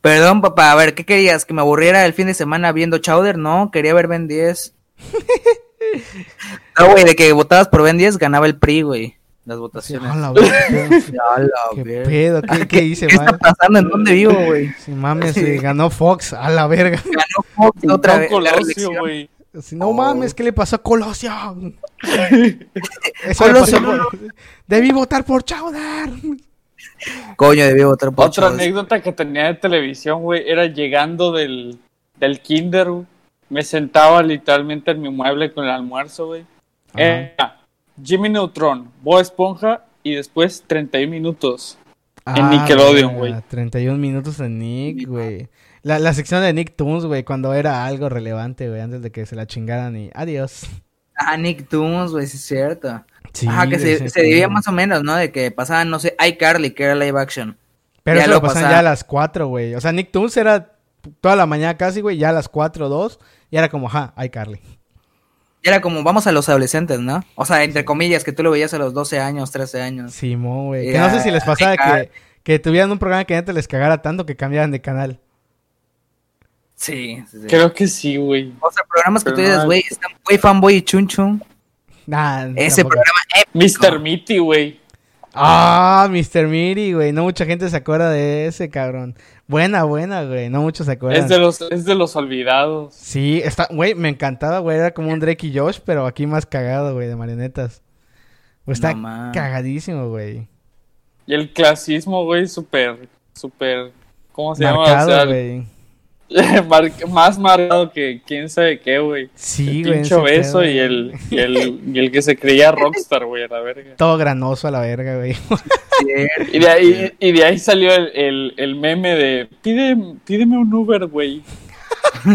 Perdón, papá, a ver, ¿qué querías? ¿Que me aburriera el fin de semana viendo Chowder? No, quería ver Ben 10. no, güey, de que votabas por Ben 10 ganaba el PRI, güey. Las Sí, votaciones. a la verga, A la ¿Qué verga. pedo? ¿Qué, qué hice, ¿Qué está mal? pasando? ¿En dónde vivo, güey? Sí, mames, sí, ganó Fox, a la verga. Ganó Fox otra Un vez. Colosio, güey. Sí, no Oh. mames, ¿qué le pasó a Colosio? Eso Colosio, por- Debí votar por Chowder. Coño, debí votar por Otra anécdota que tenía de televisión, güey, era llegando del, del kinder, güey, me sentaba literalmente en mi mueble con el almuerzo, güey. Era Jimmy Neutron, Bob Esponja y después 31 minutos. Ah, Nickelodeon, güey, güey. 31 minutos en Nick, güey. La, la sección de Nick Toons, güey, cuando era algo relevante, güey, antes de que se la chingaran y adiós. Ah, Nicktoons, güey, sí es cierto. Sí, Ajá, que se, se dividía sí. más o menos, ¿no? De que pasaban, no sé, iCarly, que era live action. Pero ya eso lo pasaban pasaba. ya a las 4, güey. O sea, Nick Toons era toda la mañana casi, güey, ya a las 4, 2. Y era como, ajá, iCarly. Era como, vamos a los adolescentes, ¿no? O sea, entre comillas, que tú lo veías a los 12 años, 13 años. Simón, güey. Que no sé si les pasaba que, que tuvieran un programa que neta les cagara tanto que cambiaran de canal. Sí, sí, sí. Creo que sí, güey. O sea, programas que tú dices, no- güey, están güey, fanboy y chun chun. Nah, Ese tampoco. programa épico. Mr. Mitty, güey. Ah, Mr. Miri, güey. No mucha gente se acuerda de ese, cabrón. Buena, buena, güey. No muchos se acuerdan. Es de los, es de los olvidados. Sí, está, güey, me encantaba, güey. Era como un Drake y Josh, pero aquí más cagado, güey, de marionetas. Güey, está No cagadísimo, güey. Y el clasismo, güey, súper, súper, ¿cómo se llama? O sea, güey. mar- más marcado que quién sabe qué, güey. Sí, el güey. pincho beso y el, y, el, y el que se creía rockstar, güey, a la verga. Todo granoso a la verga, güey. Y de ahí, y de ahí salió el, el, el meme de, Pide, pídeme un Uber, güey.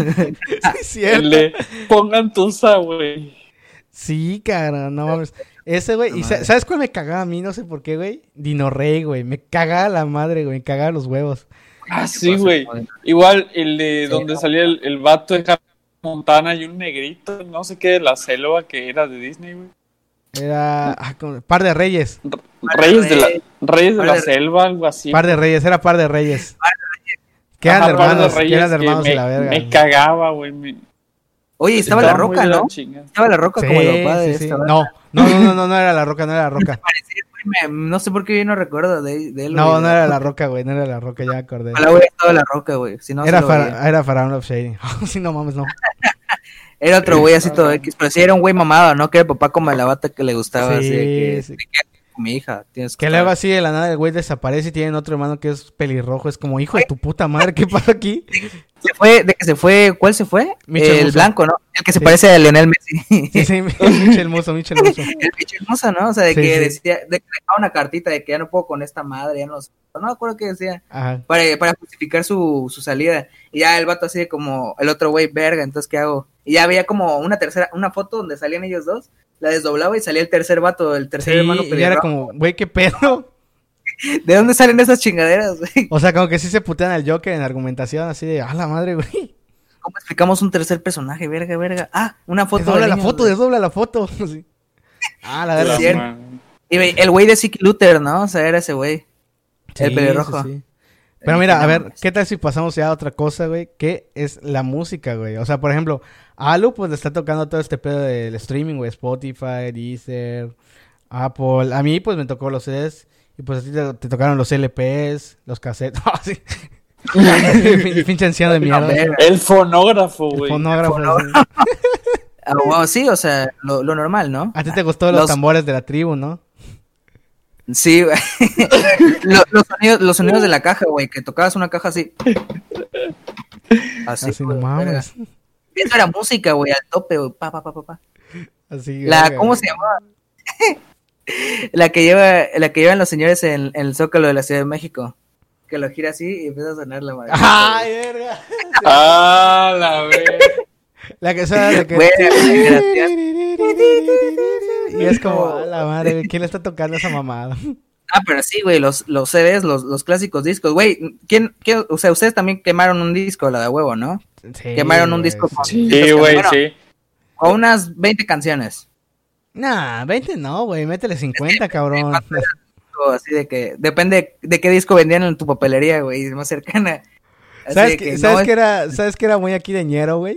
Sí, de, pongan tusa, güey. Sí, cabrón, no mames. Ese, güey, y sa- ¿sabes cuál me cagaba a mí? No sé por qué, güey. Dino Rey, güey. Me cagaba la madre, güey. Me cagaba los huevos. Ah, sí, güey. Igual el de donde salía el, el vato de Hannah Montana y un negrito, no sé qué, de la selva que era de Disney, güey. Era ah, par de reyes. Reyes de la, Reyes de Par la de- selva, algo así. Par de reyes, era par de reyes. Que eran Ajá, par de hermanos, que reyes eran hermanos me, la verga. Me cagaba, güey. me- Oye, estaba la roca, de la ¿no? chingada. Estaba la roca Sí, como el papá de sí, esta. No, no, no, no, no era la roca, no era la roca. Me- no sé por qué yo no recuerdo de, de él. No, güey. no era la roca, güey, no era la roca, ya me acordé. Ojalá hubiera estado la roca, güey. Si no, Era, fara- era Faraón of Shady. sí, no mames, no. Era otro güey así todo X, pero sí era un güey mamado, ¿no? Que era el papá como la bata que le gustaba, Sí, así que, sí. que, mi hija, tienes Que estar- luego así de la nada el güey desaparece y tienen otro hermano que es pelirrojo. Es como, hijo de tu puta madre, ¿qué pasa aquí? Se fue, de que se fue, ¿cuál se fue? Michel el Musso. blanco, ¿no? El que se Sí. parece a Lionel Messi. Sí, sí, Michel Michel el hermoso, ¿no? O sea, de Sí, que sí. decía, de que dejaba una cartita de que ya no puedo con esta madre, ya no sé. No me acuerdo qué decía. Ajá. Para, para justificar su, su salida. Y ya el vato así de como el otro güey, verga, entonces ¿qué hago? Y ya veía como una tercera, una foto donde salían ellos dos, la desdoblaba y salía el tercer vato, el tercer hermano y ya era como, güey, ¿qué pedo? ¿De dónde salen esas chingaderas, güey? O sea, como que sí se putean al Joker en argumentación, así de, ah, la madre, güey. ¿Cómo explicamos un tercer personaje? Verga, verga. Ah, una foto Desdobla de la niños, foto, güey. desdobla la foto. Sí. Ah, la La verdad. cierto. man- Y el güey de Siki Luther, ¿no? O sea, era ese güey. el Sí, pelirrojo. sí, sí. Pero mira, a ver. ¿qué tal si pasamos ya a otra cosa, güey? Que es la música, güey. O sea, por ejemplo, a Alu, pues le está tocando todo este pedo del streaming, güey. Spotify, Deezer, Apple. A mí, pues me tocó los CDs. Y pues a ti te, te tocaron los LPs, los cassettes. Ah, sí. Pinche anciano de mierda. El fonógrafo, El güey. fonógrafo. sí. Ah, wow, sí, o sea, lo, lo normal, ¿no? A ti te gustó los Los- tambores de la tribu, ¿no? Sí, güey. Lo- los, sonidos, los sonidos de la caja, güey, que tocabas una caja así. Así, Así, no mames. Eso era música, güey, al tope, güey. Pa, pa, pa, pa, pa. Así, La, verga, ¿cómo güey. se llamaba? La que lleva, la que llevan los señores en, en el Zócalo de la Ciudad de México. Que lo gira así y empieza a sonar la madre. ¡Ay, verga! Ah, la verga. La que suena de que... Y es como, a la madre, ¿quién le está tocando esa mamada? Ah, pero sí, güey, los, los CDs, los, los clásicos discos, güey. ¿quién, quién- o sea, ustedes también quemaron un disco, la de huevo, ¿no? Sí, Quemaron un disco sí. con, Sí, güey, sí. con unas 20 canciones. Nah, 20 no, güey, métele 50, cabrón. Así de que, depende de qué disco vendían en tu papelería, güey, más cercana. Así ¿Sabes que ¿sabes no, qué era, ¿Sabes qué era muy aquí de ñero, güey?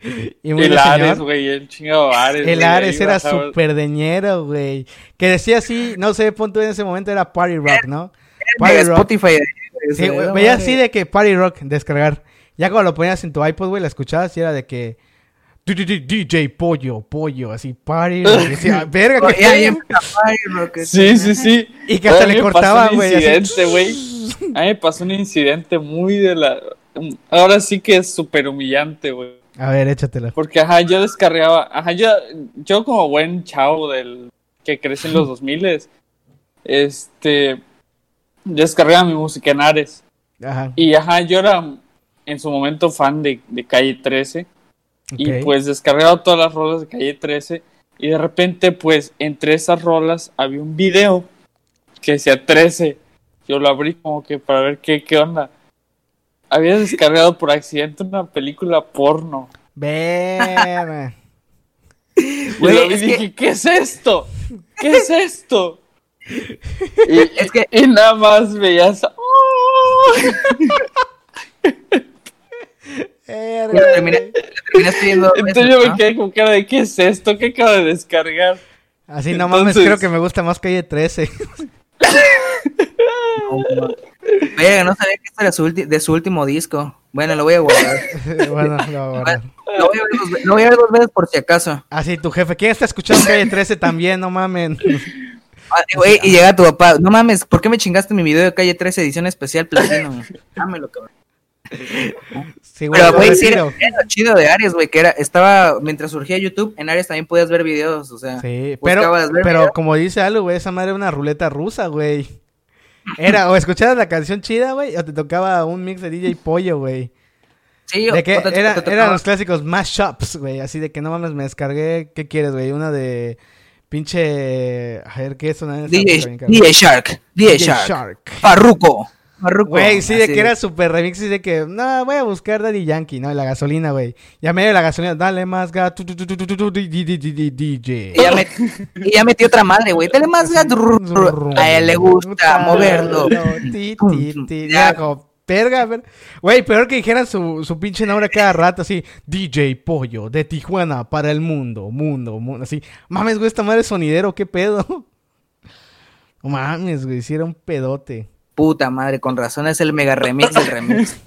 y muy El Ares, güey, el chingado Ares. El güey, Ares era súper de ñero, güey. Que decía así, no sé, punto en ese momento era Party Rock, ¿no? Party Rock. Spotify. o Sí, veía así de que Party Rock, descargar. Ya cuando lo ponías en tu iPod, güey, la escuchabas y era de que... "D- d- d- DJ Pollo, Pollo, así, Party Rock. Y decía, verga, Oh, que Party Rock, Sí, sí, sí. Y que hasta A mí le me pasó cortaban, un güey. así. incidente, güey. A mí me pasó un incidente muy de la... Ahora sí que es súper humillante, güey. A ver, échatela. Porque, ajá, yo descargaba... Ajá, yo, yo como buen chavo del que crece en los 2000 este... descargaba mi música en Ares. Ajá. Y ajá, yo era en su momento fan de, de Calle 13. Y pues descargaba todas las rolas de Calle 13. Y de repente, pues, entre esas rolas había un video que decía 13. Yo lo abrí como que para ver qué, qué onda. Había descargado por accidente una película porno. Lo vi y es que- dije, ¿qué es esto? ¿Qué es esto? y, Es que- y nada más veías. Entonces yo me quedé con cara de ¿qué es esto? ¿Qué acabo de descargar? Así no mames, Entonces- creo que me gusta más calle 13. Verga, no sabía que este era su de su último disco. Bueno, lo voy a guardar. bueno, no. Lo voy a ver dos, ve- lo voy a ver dos veces por si acaso. Así tu jefe, ¿quién está escuchando calle 13 también? No mamen. Ah, güey, y llega tu papá. No mames, ¿por qué me chingaste mi video de calle 13 edición especial platino? Dámelo, cabrón. Sí, güey, Pero, güey, sí, era, lo chido de Ares, güey, que era, estaba, mientras surgía YouTube, en Ares también podías ver videos, o sea. Sí, pero, ver pero videos. como dice algo, güey, esa madre era una ruleta rusa, güey. Era, o escuchabas la canción chida, güey, o te tocaba un mix de DJ Pollo, güey. Sí, De que te- era, te eran los clásicos mashups, güey, así de que no mames, me descargué, ¿qué quieres, güey? Una de pinche, a ver, ¿qué es una de DJ. DJ Shark, DJ, DJ Shark, Shark. Farruko, Farruko. Güey, sí, de que era super remix y de que, no, voy a buscar Daddy Yankee, ¿no? La gasolina, güey. Ya medio la gasolina, dale más gato, tu, tu, tu, tu, tu, tu, di- di- di- di- di- DJ. Y ya, met- y ya metí otra madre, güey. Dale más gas. A él le gusta moverlo. Ya, verga, ver- Güey, peor que dijeran su, su pinche nombre cada rato, así, DJ Pollo, de Tijuana para el mundo, mundo, mundo, así. Mames, güey, esta madre sonidero, ¿qué pedo? Mames, güey, era un pedote. Puta madre, con razón es el mega remix del remix.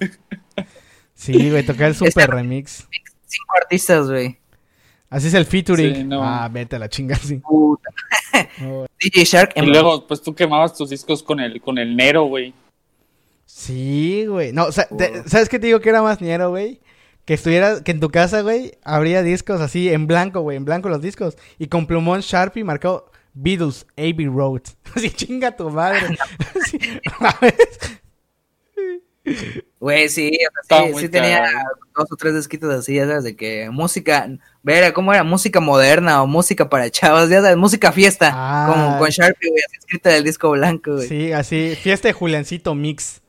Sí, güey, tocar el super Este- remix. Cinco artistas, güey. Así es el featuring. Sí, no. Ah, vete a la chinga, sí. Puta. No, DJ Shark Y luego, pues tú quemabas tus discos con el, con el Nero, güey. Sí, güey. No, o sea, te- ¿sabes qué te digo que era más ñero, güey? Que estuviera, que en tu casa, güey, habría discos así en blanco, güey, en blanco los discos. Y con plumón Sharpie marcó Beatles, Abbey Road. Así, chinga tu madre. Güey, sí, o sea, sí, sí tenía dos o tres desquitos así, ya sabes, de que música, ver, ¿cómo era? Música moderna o música para chavos, ya sabes, música fiesta, Ah. como con Sharpie, güey, así escrita del disco blanco, güey. Sí, así, fiesta de Juliancito Mix.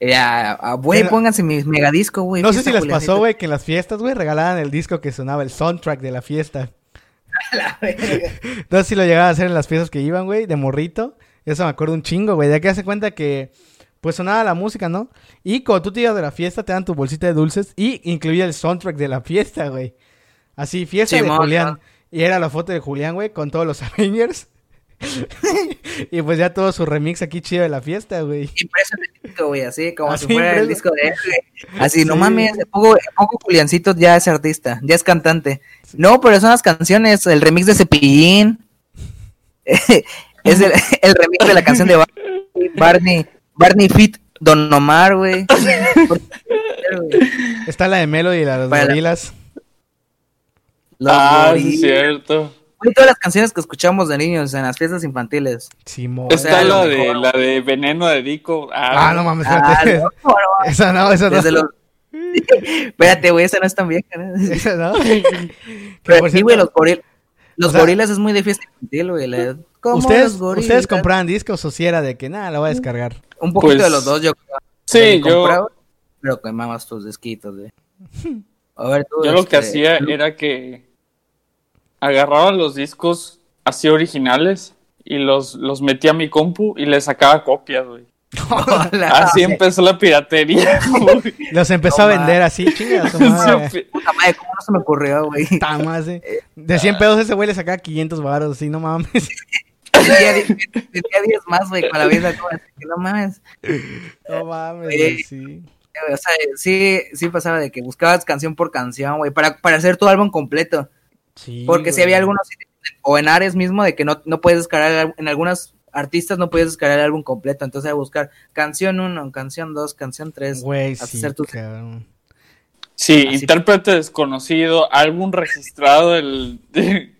Ya, ah, güey, pónganse mi megadisco, güey. No sé si les pasó, güey, que en las fiestas, güey, regalaban el disco que sonaba, el soundtrack de la fiesta. La verga. No sé si lo llegaban a hacer en las fiestas que iban, güey, de morrito. Eso me acuerdo un chingo, güey. De que hace cuenta que, pues sonaba la música, ¿no? Y cuando tú te ibas de la fiesta, te dan tu bolsita de dulces y incluía el soundtrack de la fiesta, güey. Así, fiesta de Julián. ¿no? Y era la foto de Julián, güey, con todos los Avengers. y pues ya todo su remix aquí chido de la fiesta, güey. Impreso en el disco, güey, así como Así si fuera el disco de él, güey. Así, no mames, ¿a poco, Juliancito ya es artista, ya es cantante. No, pero son las canciones, el remix de Cepillín. es el, el remix de la canción de Barney, Barney, Barney Fit, Don Omar, güey. Está la de Melody y la de los Para la- gorilas. Los ah, sí, gorilas. es cierto. Todas las canciones que escuchamos de niños en las fiestas infantiles. Simón. O Está sea, la lo de, mejor. la de Veneno de Dico. Ah, no mames, Ah, espérate. no, no, no, Esa no, esa no. los... Espérate, güey, esa no es tan vieja, ¿no? Esa no. Pero por sí, güey, los gorilas. Los o sea, gorilas es muy de fiesta infantil, güey. la- ¿Ustedes, los gorilas. ¿Ustedes compraban discos o si era de que nada, la voy a descargar? Un poquito Pues, de los dos, yo creo. Sí, yo, compraba, Pero quemabas tus disquitos, güey. A ver, tú. yo lo que este, hacía era que agarraba los discos así originales y los, los metía a mi compu y le sacaba copias, güey. Hola. Así empezó la piratería, güey. Los empezó No a vender así, chinga su madre. Sí, Puta madre, ¿cómo no se me ocurrió, güey? Ta madre. De 100 pesos ese güey le sacaba 500 baros, así, no mames. Tenía die- tenía 10 más, güey, con la vida. como así que No mames. No mames, güey, sí. O sea, sí, sí pasaba de que buscabas canción por canción, güey, para, para hacer tu álbum completo. Sí, Porque si había algunos, o en Ares mismo, de que no, no puedes descargar, en algunas artistas no puedes descargar el álbum completo, entonces era buscar canción 1, canción 2, canción 3. Güey, hacer sí, cabrón. Sí, Así- intérprete desconocido, álbum registrado del, de-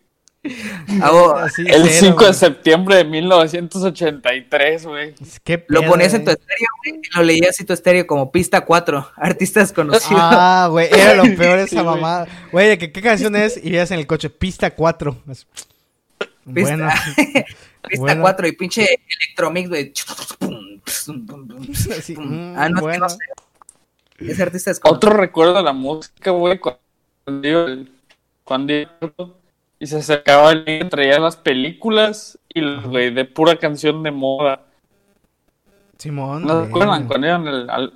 Hago- Así, El cero, 5 de güey. septiembre de 1983, güey. ¿Qué Lo ponías en tu güey? estéreo, güey, y lo leías en tu estéreo como pista 4, artistas conocidos. Ah, güey, era lo peor esa Sí, mamada. Güey, de que qué canción es y veías en el coche, pista 4. Pista, Bueno, pista bueno. 4 y pinche electromix, güey. Así, mm, ah, no, es que bueno. no sé. Ese artista es Otro recuerdo de la música, güey, cuando iba, cuando iba y se acercaba el niño, traía las películas y, los, güey, de pura canción de moda. Simón. ¿No se acuerdan? Cuando iban al, al-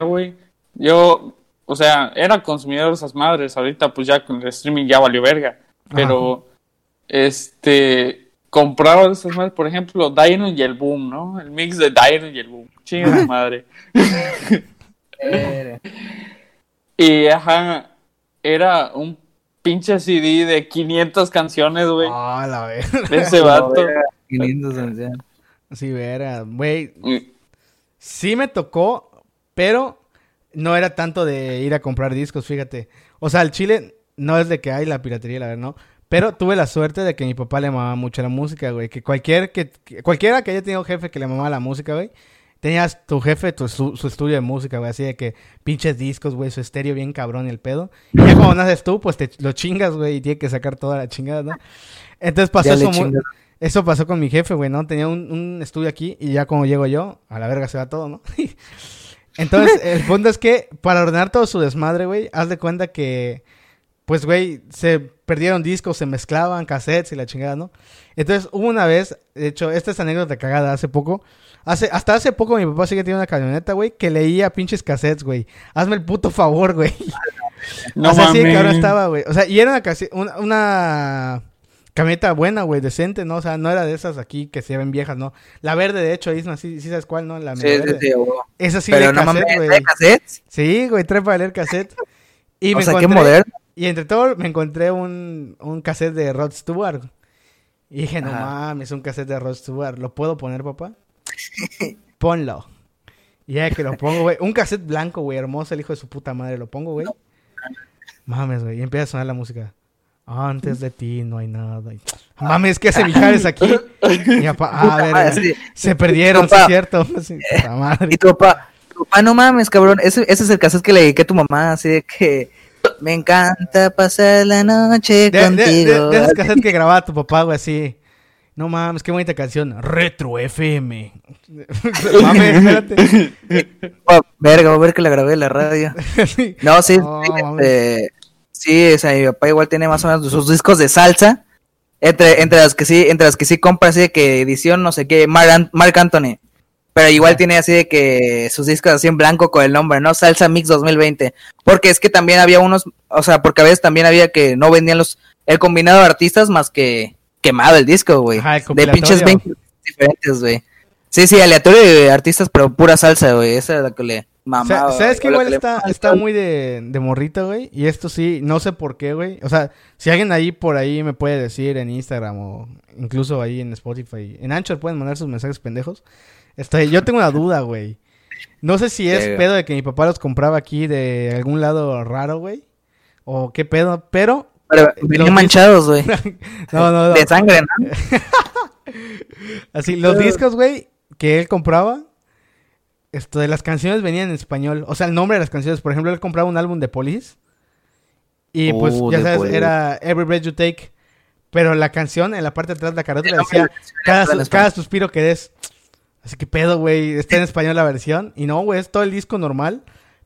güey, yo, o sea, era consumidor de esas madres, ahorita pues ya con el streaming ya valió verga, pero, este, compraba de esas madres, por ejemplo, Dino y el Boom, ¿no? El mix de Dino y el Boom, chinga madre. Y, ajá, era un pinche CD de 500 canciones, güey, Ah, la ver. de ese vato. Qué lindo canción. Sí, vera. Güey, Y- sí me tocó, pero no era tanto de ir a comprar discos, fíjate. O sea, el chile no es de que hay la piratería, la verdad, ¿no? Pero tuve la suerte de que mi papá le mamaba mucho la música, güey. Que cualquier que, que- cualquiera que haya tenido jefe que le mamaba la música, güey. Tenías tu jefe, tu, su, su estudio de música, güey. Así de que pinches discos, güey. Su estéreo bien cabrón el pedo. Y ya cuando naces tú, pues te lo chingas, güey. Y tiene que sacar toda la chingada, ¿no? Entonces pasó Ya eso muy... Eso pasó con mi jefe, güey, ¿no? Tenía un, un estudio aquí y ya cuando llego yo, a la verga se va todo, ¿no? Entonces, el punto es que para ordenar todo su desmadre, güey, haz de cuenta que, pues, güey, se perdieron discos, se mezclaban cassettes y la chingada, ¿no? Entonces, hubo una vez, de hecho, esta es anécdota cagada, hace poco, hace, hasta hace poco mi papá sí que tiene una camioneta, güey, que leía pinches cassettes, güey. Hazme el puto favor, güey. No o sea, sí, mames. cabrón estaba, güey. O sea, y era una, una, una camioneta buena, güey, decente, ¿no? O sea, no era de esas aquí que se ven viejas, ¿no? La verde, de hecho, Isma, sí, sí sabes cuál, ¿no? La Sí, sí, verde. sí, güey. Esa sí Pero de no mames, cassette, ¿de güey. cassettes? Sí, güey, trae para leer cassette. Y O me sea, qué encontré- moderno. Y entre todo me encontré un, un cassette de Rod Stewart. Y dije, no mames, un cassette de Rod Stewart. ¿Lo puedo poner, papá? Ponlo. Y ya que lo pongo, güey. Un cassette blanco, güey, hermoso, el hijo de su puta madre. Lo pongo, güey. Mames, güey. Y empieza a sonar la música. Antes de ti no hay nada. Mames, ¿qué hace Mijares aquí? Y papá, ah, a ver, madre, güey. sí. se perdieron, ¿sí es cierto? Sí, madre. Y tu papá, papá, no mames, cabrón. Ese, ese es el cassette que le dediqué a tu mamá, así de que me encanta pasar la noche De, de, de, contigo. de esos cassettes que grababa tu papá, güey, así. No mames, qué bonita canción. Retro FM. mames, espérate. Oh, verga, voy a ver que la grabé en la radio. No, sí, este, sí, o sea, mi papá igual tiene más o menos sus discos de salsa. Entre, entre las que sí, entre las que sí compra así de que edición, no sé qué, Mark, Marc Anthony. Pero igual tiene así de que sus discos así en blanco con el nombre, ¿no? Salsa Mix 2020. Porque es que también había unos, o sea, porque a veces también había que no vendían los, el combinado de artistas más que quemado el disco, güey. De pinches compilatorio. 20 diferentes, güey. Sí, sí, aleatorio de artistas, pero pura salsa, güey. Esa es la que le mamaba. ¿Sabes que igual está, está muy de, de morrito, güey? Y esto sí, no sé por qué, güey. O sea, si alguien ahí por ahí me puede decir en Instagram o incluso ahí en Spotify. En Anchor pueden mandar sus mensajes pendejos. Estoy, yo tengo una duda, güey. No sé si es Verga. pedo de que mi papá los compraba aquí de algún lado raro, güey. O qué pedo, pero... Pero Los venían manchados, güey. No, no, no. De sangre, ¿no? Así, los discos, güey, que él compraba, esto de las canciones venían en español. O sea, el nombre de las canciones, por ejemplo, él compraba un álbum de Police. Y pues, Oh, ya sabes, era Every Breath You Take. Pero la canción, en la parte de atrás de la carátula, de decía la cada, su- cada suspiro que des. Así que pedo, güey. Está en español la versión. Y no, güey, es todo el disco normal.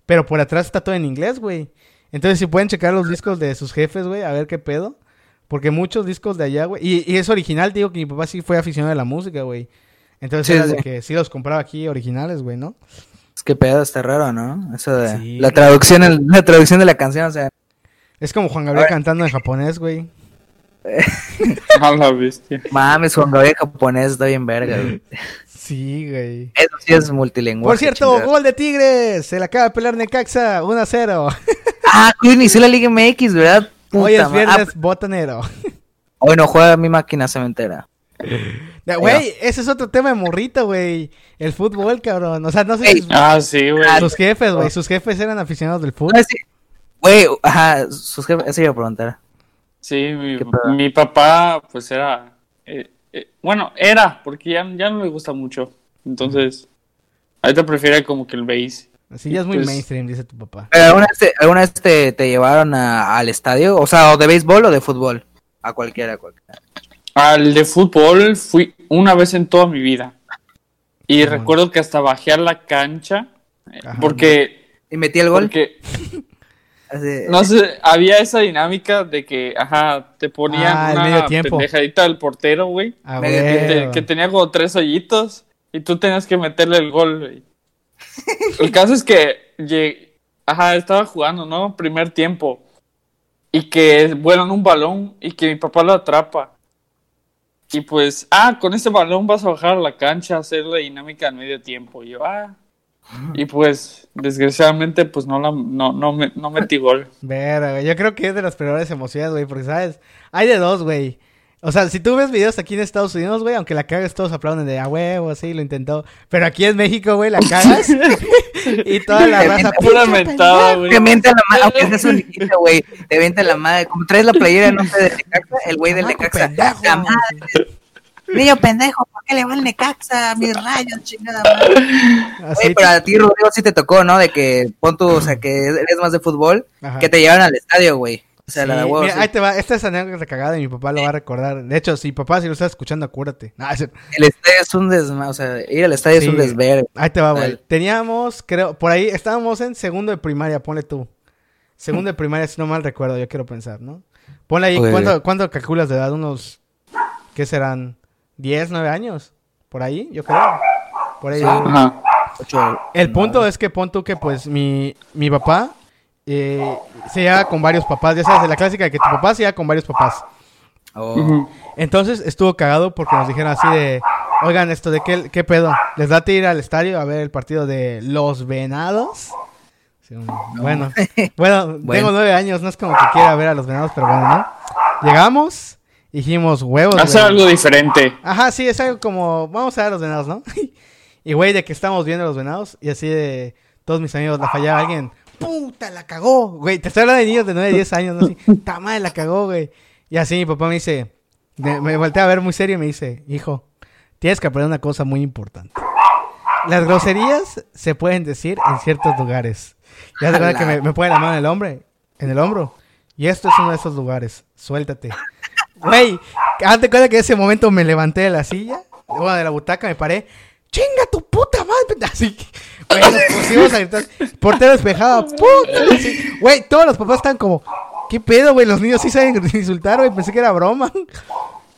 Pero por atrás está todo en inglés, güey. Entonces, si pueden checar los discos de sus jefes, güey, a ver qué pedo. Porque muchos discos de allá, güey. Y, y es original, digo que mi papá sí fue aficionado a la música, güey. Entonces Sí, era sí. de que sí los compraba aquí originales, güey, ¿no? Es que pedo, está raro, ¿no? Eso de Sí. la traducción, el- la traducción de la canción, o sea, Es como Juan Gabriel cantando en japonés, güey. A la bestia. mames, Juan Gabriel japonés está bien verga, güey. Sí, güey. Eso sí es multilingüe. Por cierto, gol de Tigres. Se la acaba de pelear Necaxa. 1 a 0. Ah, que inició la Liga MX, ¿verdad? Puta Hoy es ma- viernes Ah, botanero. hoy no juega mi máquina cementera. Güey, ese es otro tema de morrito, güey. El fútbol, cabrón. O sea, no sé si Ah, sí, güey. sus jefes, güey. Sus jefes eran aficionados del fútbol. si- Güey, ajá, sus jefes, eso iba a preguntar. Sí, mi, mi papá, pues era. eh, eh, bueno, era, porque ya, ya no le gusta mucho. Entonces, ahorita prefiere como que el base. Así ya es muy Pues- mainstream, dice tu papá. Pero ¿Alguna vez te, alguna vez te, te llevaron a- al estadio? O sea, o de béisbol o de fútbol. A cualquiera, a cualquiera. Al de fútbol fui una vez en toda mi vida. Y recuerdo que hasta bajé a la cancha. eh, Ajá. porque, Y metí el gol. porque, Así- no sé, había esa dinámica de que, ajá, te ponían Ah, una pendejadita del portero, güey. Ah, que, te- que tenía como tres hoyitos y tú tenías que meterle el gol, güey. El caso es que ajá, estaba jugando, ¿no? Primer tiempo. Y que vuelan un balón y que mi papá lo atrapa. Y pues, ah, con ese balón vas a bajar a la cancha a hacer la dinámica en medio tiempo. Y yo, ah. Y pues, desgraciadamente, pues no, la, no, no, me, no metí gol. Verga, güey. Yo creo que es de las peores emociones, güey, porque, ¿sabes? Hay de dos, güey. O sea, si tú ves videos aquí en Estados Unidos, güey, aunque la cagas, todos aplauden de a huevo, sí, lo intentó. Pero aquí en México, güey, la cagas y toda la raza... Pura "Pinche mentada, güey. Te mienta la madre, aunque seas un niñito, güey. Te mienta la madre. Como traes la playera, no sé, de Necaxa, el güey del pendejo". La madre. Niño pendejo, ¿por qué le va el Necaxa? Mis rayos, chingada madre. Pero a ti, Rodrigo, sí te tocó, ¿no? De que pon tú, o sea, que eres más de fútbol, Ajá. que te llevaron al estadio, güey. O sea, la de huevos. mira, sí. ahí te va. Esta es anécdota cagada y mi papá lo va a recordar. De hecho, si papá, si lo estás escuchando, acuérdate. Es- El estadio es un desma, o sea, ir al estadio Sí. es un desver. Ahí te va, güey. Teníamos, creo, por ahí estábamos en segundo de primaria, ponle tú. Segundo de primaria, si no mal recuerdo, yo quiero pensar, ¿no? Ponle ahí, Ok. ¿cuánto, ¿cuánto calculas de edad? Unos, ¿qué serán? ¿10, 9 años? Por ahí, yo creo. Por ahí. Ajá. Ocho- El punto es que pon tú que pues mi, mi papá eh, se lleva con varios papás. Ya sabes, de la clásica de que tu papá se lleva con varios papás. Oh. Entonces estuvo cagado porque nos dijeron así de, oigan, esto de qué, qué pedo, les date ir al estadio a ver el partido de los Venados. Sí, Bueno, bueno, Bueno. tengo nueve años, no es como que quiera ver a los Venados, pero bueno, ¿no? Llegamos, dijimos huevos. Hacer güey. algo diferente. Ajá, sí, es algo como, vamos a ver los Venados, ¿no? y güey, de que estamos viendo a los Venados y así de todos mis amigos la fallaba alguien. Puta, la cagó, güey. Te estoy hablando de niños de 9, 10 años, ¿no? Así, ta madre, la cagó, güey. Y así mi papá me dice, me, me voltea a ver muy serio y me dice, hijo, tienes que aprender una cosa muy importante. Las groserías se pueden decir en ciertos lugares. Ya te cuenta que me, me pone la mano en el hombro, en el hombro. Y esto es uno de esos lugares. Suéltate. Güey, hazte cuenta que en ese momento me levanté de la silla, bueno, de la butaca, me paré. ¡Chinga tu puta madre! Así, güey, nos pusimos a gritar. Portero despejado, puta. Así, Güey, todos los papás están como, ¿qué pedo, güey? Los niños sí saben insultar, güey. Pensé que era broma.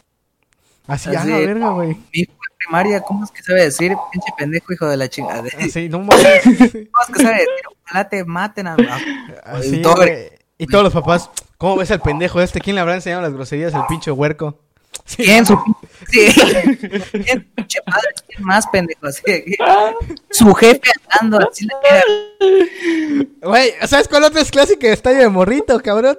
Así, a la Así. verga, güey. Mi hijo primaria, ¿cómo es que sabe decir? Pinche pendejo, hijo de la chingada. ¿Cómo Así, no mames. es que sabe decir? Ojalá te maten a... Así, güey. Y todos los papás, ¿cómo ves al pendejo este? ¿Quién le habrá enseñado las groserías al pinche huerco? Sí. ¿Quién? Su... Sí. ¿Quién? Pinche madre, ¿quién más pendejo? Así Su jefe andando así queda Güey, ¿sabes cuál otra es clásica de estadio de morrito, cabrón?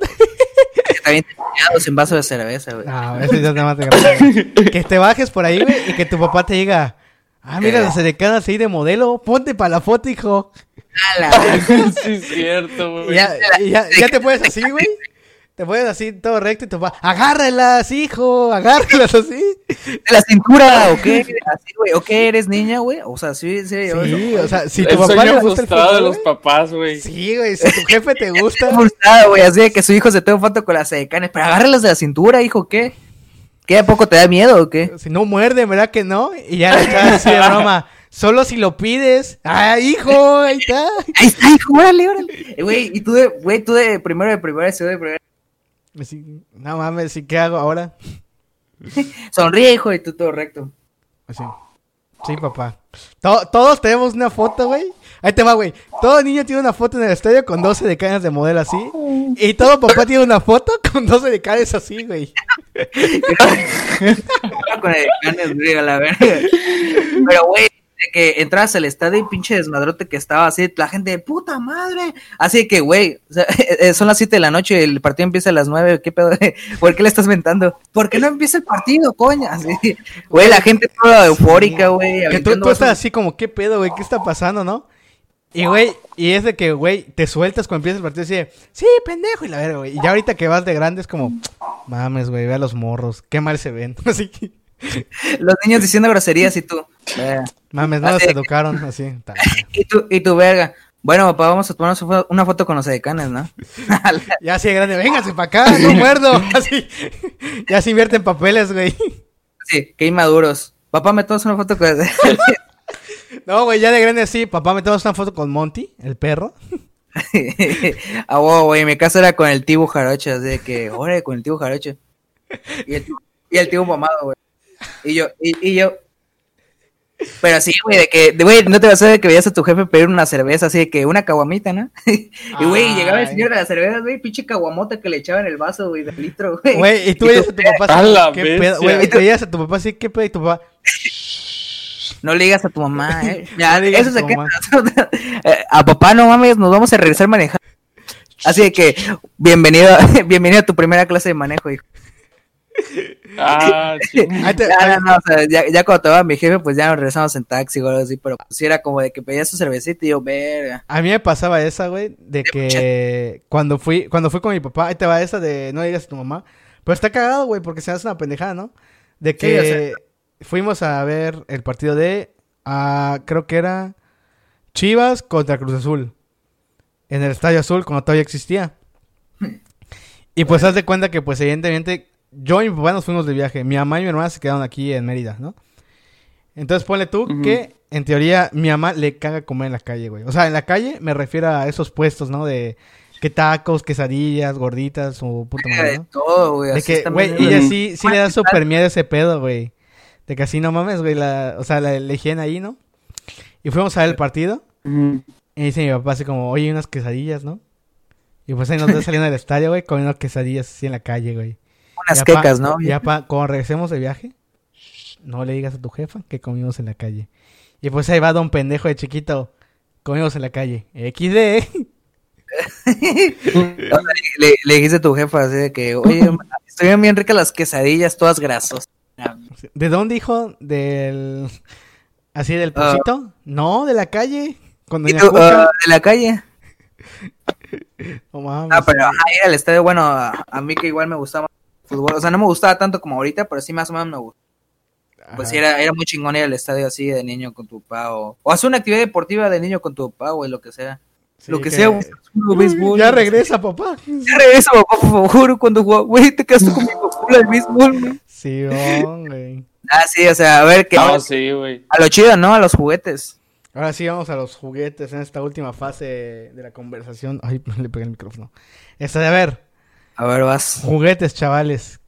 que también te en vaso de cerveza, güey. No, ese ya es nada más de grande. Que te bajes por ahí, güey, y que tu papá te diga, ah, mira, Eh. las edecanas ahí de modelo, ponte para la foto, hijo. A la verga. sí, es cierto, güey. ya, ya, ya te puedes así, güey. Te puedes así todo recto y tu papá, agárralas, hijo, agárralas así. ¿De la cintura o qué? Así, güey. ¿O qué eres niña, güey? O sea, sí, sí. Sí, o sea, si tu el papá le gusta el frustrado de los papás, güey. Sí, güey, si tu jefe te gusta. Está frustrado, güey. Así de que su hijo se toma foto con las decanes. Pero agárralas de la cintura, hijo, ¿qué? ¿Qué a poco te da miedo o qué? Si no muerde, ¿verdad que no? Y ya le estás así de broma. Solo si lo pides. ¡Ah, hijo! Ahí está. Ahí está, hijo, órale, órale. Eh, Güey, y tú de, güey, tú de primero de primera, segundo de primera. Así, no mames, ¿y qué hago ahora? Sonríe, hijo, y tú todo recto. Así. Sí, papá. To- todos tenemos una foto, güey. Ahí te va, güey. Todo niño tiene una foto en el estadio con 12 decanes de modelo así. Y todo papá tiene una foto con 12 decanes así, güey. con canes, güey, a la verga. Pero, güey, de que entras al estadio y pinche desmadrote que estaba así, la gente, puta madre. Así que, güey, o sea, eh, son las 7 de la noche, el partido empieza a las 9, ¿qué pedo? ¿Por qué le estás mentando? ¿Por qué no empieza el partido, coña? Así, güey, la gente toda eufórica, güey. Que tú, tú estás así como, ¿qué pedo, güey? ¿Qué está pasando, no? Y, güey, y es de que, güey, te sueltas cuando empieza el partido y dice, sí, pendejo, y la verga, güey. Y ya ahorita que vas de grande es como, mames, güey, ve a los morros, qué mal se ven. Así que, Los niños diciendo groserías y tú. eh, mames, no los educaron así. Y tú, y tu verga. Bueno, papá, vamos a tomarnos una fo- una foto con los edecanes, ¿no? Ya así de grande, véngase para acá, no muerdo. Así, ya se invierte en papeles, güey. sí, qué inmaduros. Papá, me tomas una foto con No, güey, ya de grande así, papá, me tomas una foto con Monty, el perro. ah, wow, güey, mi caso era con el tío Jarocho, así de que, órale, con el tío Jarocho. Y el, y el tío mamado, güey. Y yo, y, y yo. Pero sí, güey, de que, de, güey, no te vas a ver que veías a tu jefe pedir una cerveza, así de que una caguamita, ¿no? y, güey, llegaba el señor de las cervezas, güey, pinche caguamota que le echaba en el vaso, güey, de litro, güey. Güey, y tú Y veías a tu papá así, qué pedo, güey, te veías a tu papá así, qué pedo, y tu papá, No le digas a tu mamá, eh. Ya, No eso se queda. Eh, a papá, no mames, nos vamos a regresar manejando. Así de que, bienvenido, bienvenido a tu primera clase de manejo, hijo. Ah, sí. Ya, no, no, o sea, ya, ya cuando te va mi jefe, pues ya nos regresamos en taxi o algo así, pero pues sí era como de que pedías su cervecita y yo, verga. A mí me pasaba esa, güey, de que cuando fui, cuando fui con mi papá, ahí te va esa de no digas a tu mamá. Pero está cagado, güey, porque se hace una pendejada, ¿no? De que Sí, o sea- fuimos a ver el partido de, ah, creo que era Chivas contra Cruz Azul. En el Estadio Azul, cuando todavía existía. Y pues haz de cuenta que, pues evidentemente, yo y mi papá nos fuimos de viaje. Mi mamá y mi hermana se quedaron aquí en Mérida, ¿no? Entonces ponle tú que, en teoría, mi mamá le caga comer en la calle, güey. O sea, en la calle me refiero a esos puestos, ¿no? De que tacos, quesadillas, gorditas o puta madre, De ¿no? todo, güey. De así que, güey, ella sí, sí le da súper miedo ese pedo, güey. De que así no mames, güey, la, o sea, la, higiene ahí, ¿no? Y fuimos a ver el partido. Y dice mi papá así como, oye, unas quesadillas, ¿no? Y pues ahí nos dos saliendo del estadio, güey, comiendo quesadillas así en la calle, güey. Unas Ya, pa, quecas, ¿no? Ya, pa, cuando regresemos de viaje, no le digas a tu jefa que comimos en la calle. Y pues ahí va don pendejo de chiquito, comimos en la calle. XD, sea, le, le dijiste a tu jefa así de que, oye, estuvieron bien ricas las quesadillas, todas grasosas. ¿De dónde, hijo? ¿Del... así del Ah. pocito? no, de la calle. Con ¿Y doña tú, Cuca. ah, de la calle? No mames. Ah, pero ahí al estadio, bueno, a, mí que igual me gustaba el fútbol. O sea, no me gustaba tanto como ahorita, pero sí más o menos me gustaba. Pues sí, Ajá. era, era muy chingón ir al estadio así de niño con tu papá. O, o hacer una actividad deportiva de niño con tu papá, güey, lo que sea. Sí, lo que, sea, güey. Béisbol. Ya regresa, papá. Ya regresa, papá, por favor, cuando jugaba. Güey, te quedaste con mi papá del béisbol, güey. Sí, güey. Ah, sí, o sea, a ver, que No, sí, güey. a lo chido, ¿no? A los juguetes. Ahora sí vamos a los juguetes en esta última fase de la conversación. Ay, le pegué el micrófono. Esta de, a ver, A ver, vas. juguetes, chavales.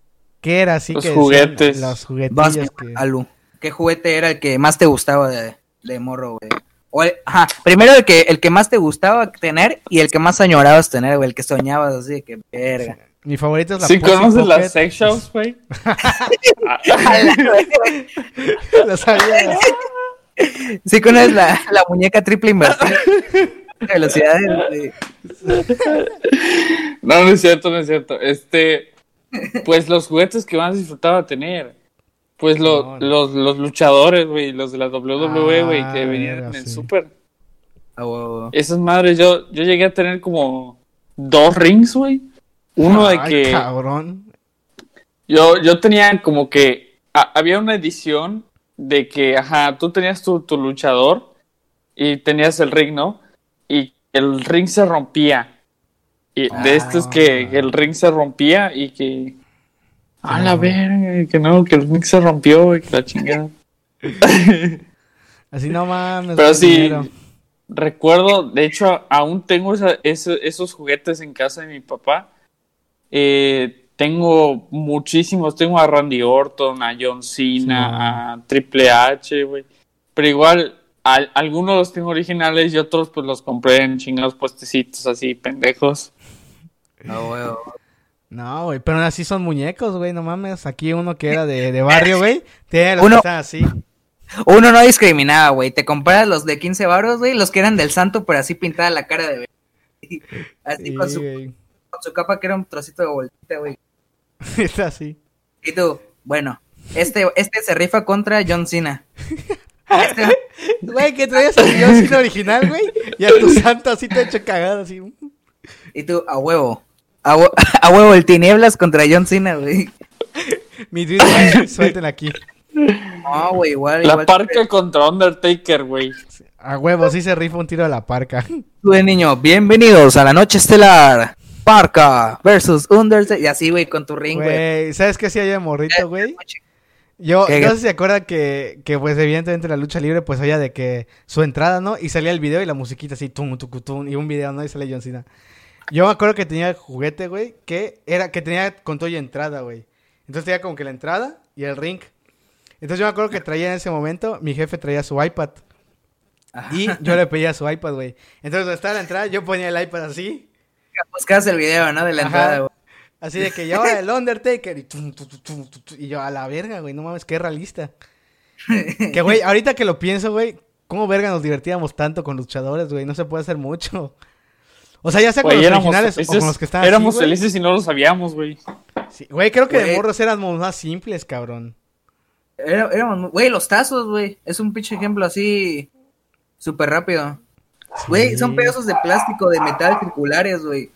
¿Qué era así Los que decían juguetes. Los Vas, juguetillos que... Alu. ¿Qué juguete era el que más te gustaba de, de morro, güey? O el- ajá, primero el que, el que más te gustaba tener y el que más añorabas tener, güey, el que soñabas así de que verga. Mi favorito es la ¿Sí Pussy conoces Pocket. las sex shows, güey? Lo sabía. Sí conoces la, la muñeca triple invertida. Velocidades, güey. No, no es cierto, no es cierto. Este, pues los juguetes que más disfrutaba tener. Pues lo- No, no. los, los luchadores, güey, los de la WWE, güey, Ah, que venían en el sí. super. Ah, huevo. Esas madres, yo, yo llegué a tener como dos rings, güey. Uno de Ay, que cabrón. yo, yo tenía como que a- había una edición de que, ajá, tú tenías tu, tu luchador y tenías el ring, ¿no? Y el ring se rompía. Y de Ah. estos que, que el ring se rompía y que. A la verga, que no, que el ring se rompió y que la chingada. Así no mames. Pero sí, dinero. recuerdo, de hecho, aún tengo esa- esos juguetes en casa de mi papá. Eh, tengo muchísimos, tengo a Randy Orton, a John Cena, a Triple H, güey. Pero igual, al- algunos los tengo originales y otros pues los compré en chingados puestecitos así, pendejos. Ah, huevo. No, güey, pero así son muñecos, güey, no mames. Aquí uno que era de, de barrio, güey, tiene los Uno- que así. Uno no discriminaba, güey. Te compras los de 15 baros, güey, los que eran del santo, pero así pintada la cara de Así Sí, con, su, güey. Su capa que era un trocito de bolita, güey. Está así. Y tú, bueno, este, este se rifa contra John Cena. Este, Güey, que traías el John Cena original, güey. Y a tu santo así te ha hecho cagada, así. Y tú, a huevo. A, hue- a huevo, el Tinieblas contra John Cena, güey. Mi tweet, suelten aquí. No, güey, igual. La igual parca contra Undertaker, güey. A huevo, sí se rifa un tiro a la parca. Tú de niño, bienvenidos a la noche estelar. Parca versus Undertaker. Y así, güey, con tu ring, güey. ¿sabes qué hacía yo de morrito, güey? Yo, ¿Qué? no sé si se acuerdan que, que, pues, evidentemente la lucha libre, pues, había de que su entrada, ¿no? Y salía el video y la musiquita así, tum, tum, tum, y un video, ¿no? Y sale John Cena. Yo me acuerdo que tenía el juguete, güey, que era, que tenía con todo y entrada, güey. Entonces tenía como que la entrada y el ring. Entonces yo me acuerdo que traía en ese momento, mi jefe traía su iPad. Y yo le pedía su iPad, güey. Entonces donde estaba la entrada, yo ponía el iPad así. Buscabas el video, ¿no? De la Ajá. entrada, güey. Así de que yo el Undertaker y, tum, tum, tum, tum, tum, tum, y yo a la verga, güey, no mames, qué realista. que güey, ahorita que lo pienso, güey, ¿cómo verga nos divertíamos tanto con luchadores, güey? No se puede hacer mucho. O sea, ya sea con los éramos originales o con los que están éramos así, felices y no lo sabíamos, güey. Sí, Güey, creo que de morros éramos más simples, cabrón. Era- éramos Güey, los tazos, güey. Es un pinche ejemplo así. Súper rápido. Güey, son pedazos de plástico, de metal circulares, güey.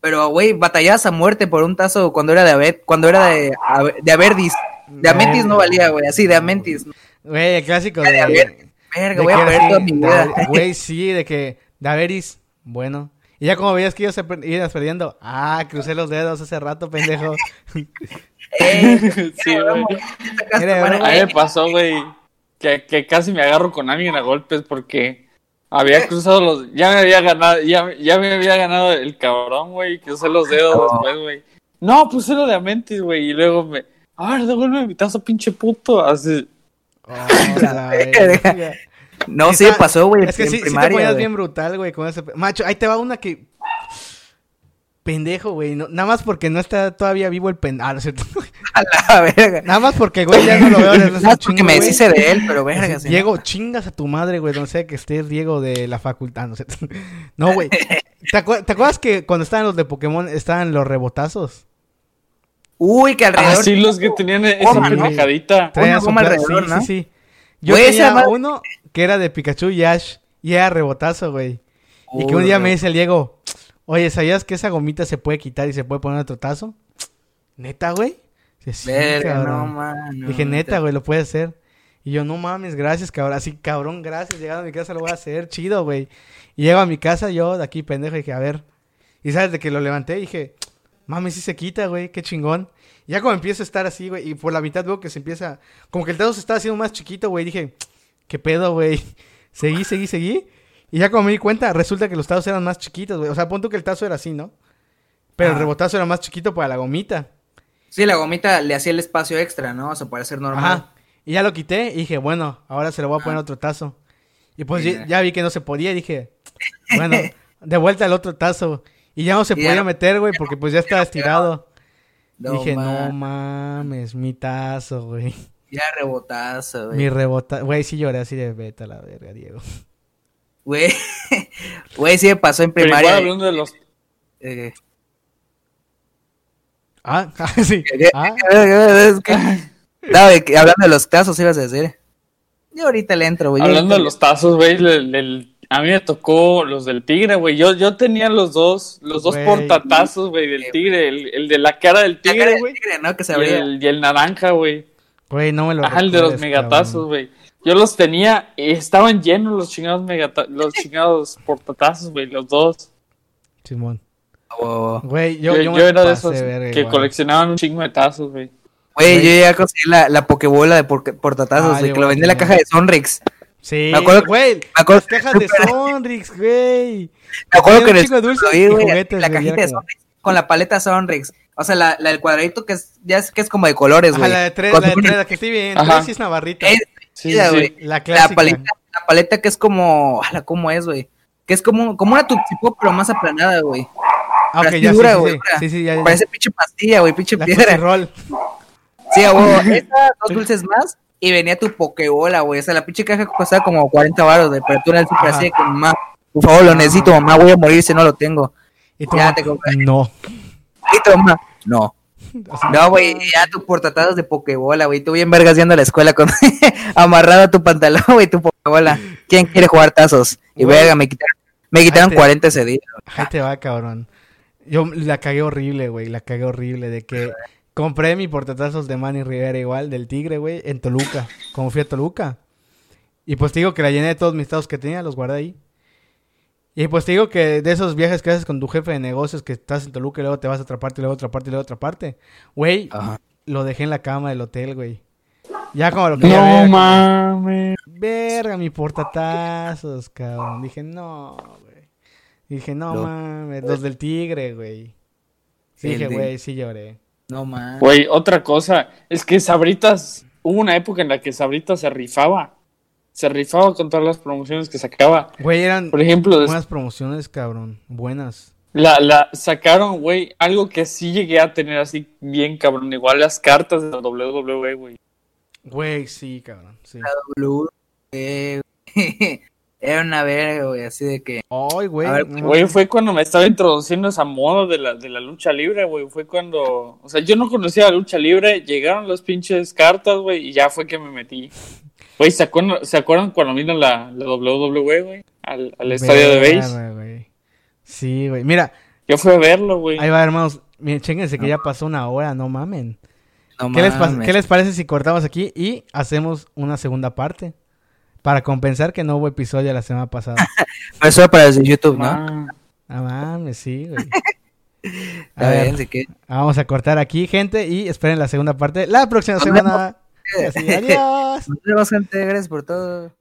Pero, güey, batallabas a muerte por un tazo cuando era de Aver, cuando era de, de Averdis. De Amentis no valía, güey. Así, de Amentis. Güey, el clásico de... de de Verga, voy a perder así, toda mi vida. da- Güey, sí, de que Daveris, bueno. Y ya como veías que ibas, per- ibas perdiendo, ah, crucé los dedos hace rato, pendejo. Eh, Sí, güey. A mí me pasó, güey, que, que casi me agarro con alguien a golpes porque había cruzado los... Ya me había ganado, ya, ya me había ganado el cabrón, güey, crucé los dedos después, güey. No, puse lo de Amentis, güey, y luego me... A ver, devuelve mi tazo, pinche puto. Así... Oh, la verga. No, sí, pasó, güey. Es que en sí, sí te primaria, ponías güey. bien brutal, güey, con ese... Macho, ahí te va una que... Pendejo, güey. no- nada más porque no está todavía vivo el pendejo. Ah, no es cierto. A la verga. nada más porque, güey, ya no lo veo Nada más porque me deshice de él, pero verga. sí, Diego, chingas a tu madre, güey, donde sea que estés, Diego, de la facultad. No, sé. no güey. ¿Te, acuer- te acuerdas que cuando estaban los de Pokémon estaban los rebotazos? Uy, que alrededor. Así los que tenían esa Goma, ¿no? pendejadita. Su alrededor, sí, ¿no? sí, sí. Yo Güey, tenía esa uno que era de Pikachu y Ash y era rebotazo, güey. Y que un día güey. me dice el Diego, oye, ¿sabías que esa gomita se puede quitar y se puede poner otro tazo? ¿Neta, güey? Sí, Verga, no, mano. Dije, neta, güey, lo puede hacer. Y yo, no mames, gracias, cabrón. Así, cabrón, gracias. Llegando a mi casa lo voy a hacer, chido, güey. Y llego a mi casa, yo de aquí, pendejo, dije, a ver. Y sabes, de que lo levanté, dije, mames, sí se quita, güey, qué chingón. Y ya como empiezo a estar así, güey, y por la mitad veo que se empieza, como que el tazo se está haciendo más chiquito, güey. Dije, qué pedo, güey. Seguí, seguí, seguí. Y ya como me di cuenta, resulta que los tazos eran más chiquitos, güey. O sea, pon tú que el tazo era así, ¿no? Pero el Ah. rebotazo era más chiquito para la gomita. Sí, la gomita le hacía el espacio extra, ¿no? O sea, para ser normal. Ajá. Y ya lo quité y dije, bueno, ahora se lo voy a poner otro tazo. Y pues ya, ya vi que no se podía y dije, bueno, de vuelta al otro tazo. Y ya no se podía no- meter, güey, porque pues ya estaba estirado. No, dije, no mames, mi tazo, güey. Ya rebotazo, güey. Mi rebota. Güey, sí lloré así de vete a la verga, Diego. Güey. Güey, sí me pasó en Pero igual primaria. hablando de los... Eh, Ah, ah, sí. ¿qué- Ah, es que- No, hablando de los tazos, ibas a decir. Yo ahorita le entro, güey. Hablando de los tazos, güey, el- el- a mí me tocó los del tigre, güey. Yo, yo tenía los dos, los dos Güey. portatazos, güey, del tigre. El, el de la cara del La cara tigre, del tigre, ¿no? Que se Y y el naranja, güey. güey, no me lo Ajá, el de los megatazos, cabrón. güey. Yo los tenía y estaban llenos los chingados megata los chingados portatazos, güey, los dos. Simón. Güey, Yo, yo, yo, yo, me era de esos verga que igual. coleccionaban un chingo de tazos, güey. Güey, yo ya conseguí la, la pokebola de por- portatazos, Ah, que lo vendí en la caja de Sonrix. Sí, Me acuerdo que- güey. me acuerdo Las cajas de Sonrix, güey. Me acuerdo que en el y güey, juguetes, la cajita de Sonrix con la paleta Sonrix. O sea, la, la del cuadradito que es, ya es que es como de colores, Ajá, güey. la de tres, Con la de una- tres, la que estoy bien. Ajá. Tres sí es Navarrita. Es Sí, güey. La La paleta, la paleta que es como, ala, ¿cómo es, güey? Que es como, como una Tootsie Pop, pero más aplanada, güey. Ah, ok, ya, sí, dura, sí, güey, sí. ya, ya. Parece pinche pastilla, güey, pinche La piedra. Roll. Sí. Esa, dos dulces más. Y venía tu pokebola, güey. O sea, la pinche caja costaba como 40 baros, güey. Pero tú en el super así, con mamá. Por favor, lo necesito, mamá. Voy a morir si no lo tengo. Y Ya te no. Y tu mamá, no. No, güey, ya tu portatados de pokebola, güey. Tú bien vergas yendo a la escuela con amarrado a tu pantalón, güey, tu pokebola. ¿Quién quiere jugar tazos? Y verga, me quitaron, Me quitaron te- 40 ese día. Ahí te va, cabrón. Yo la cagué horrible, güey. La cagué horrible de que compré mi portatazos de Manny Rivera igual, del Tigre, güey, en Toluca. Como fui a Toluca. Y pues te digo que la llené de todos mis estados que tenía, los guardé ahí. Y pues te digo que de esos viajes que haces con tu jefe de negocios, que estás en Toluca y luego te vas a otra parte, y luego a otra parte, y luego a otra parte. Güey, Ajá. lo dejé en la cama del hotel, güey. Ya como lo quería No ver, mames. Verga, mi portatazos, cabrón. Dije, no, güey. Dije, no Lo- mames, los del tigre, güey. Sí, dije, de- güey, sí lloré. No más. Güey, otra cosa, es que Sabritas, hubo una época en la que Sabritas se rifaba. Se rifaba con todas las promociones que sacaba. Güey, eran Por ejemplo, des- buenas promociones, cabrón. Buenas. la, la sacaron, güey, algo que sí llegué a tener así bien cabrón. Igual las cartas de la WWE, güey. Güey, sí, cabrón. Sí. W, eh, Era una verga, güey, así de que. Ay, güey. Ver, Güey, fue cuando me estaba introduciendo esa moda de la, de la lucha libre, güey. Fue cuando. O sea, yo no conocía la lucha libre, llegaron las pinches cartas, güey, y ya fue que me metí. Güey, ¿se acuerdan, ¿se acuerdan cuando vino la, la WWE, güey? Al, al estadio de base. Sí, güey. Mira, Yo fui a verlo, güey. ahí va, hermanos. Miren, chéquense que ya pasó una hora, no mamen. No ¿Qué les, pas- mames. ¿Qué les parece si cortamos aquí y hacemos una segunda parte? Para compensar que no hubo episodio la semana pasada. Eso para los de YouTube, ¿no? Ah, Ah, mames, sí, güey. A Está ver, bien, así que. vamos a cortar aquí, gente, y esperen la segunda parte la próxima semana. Así, adiós. Nos vemos, gente. Gracias por todo.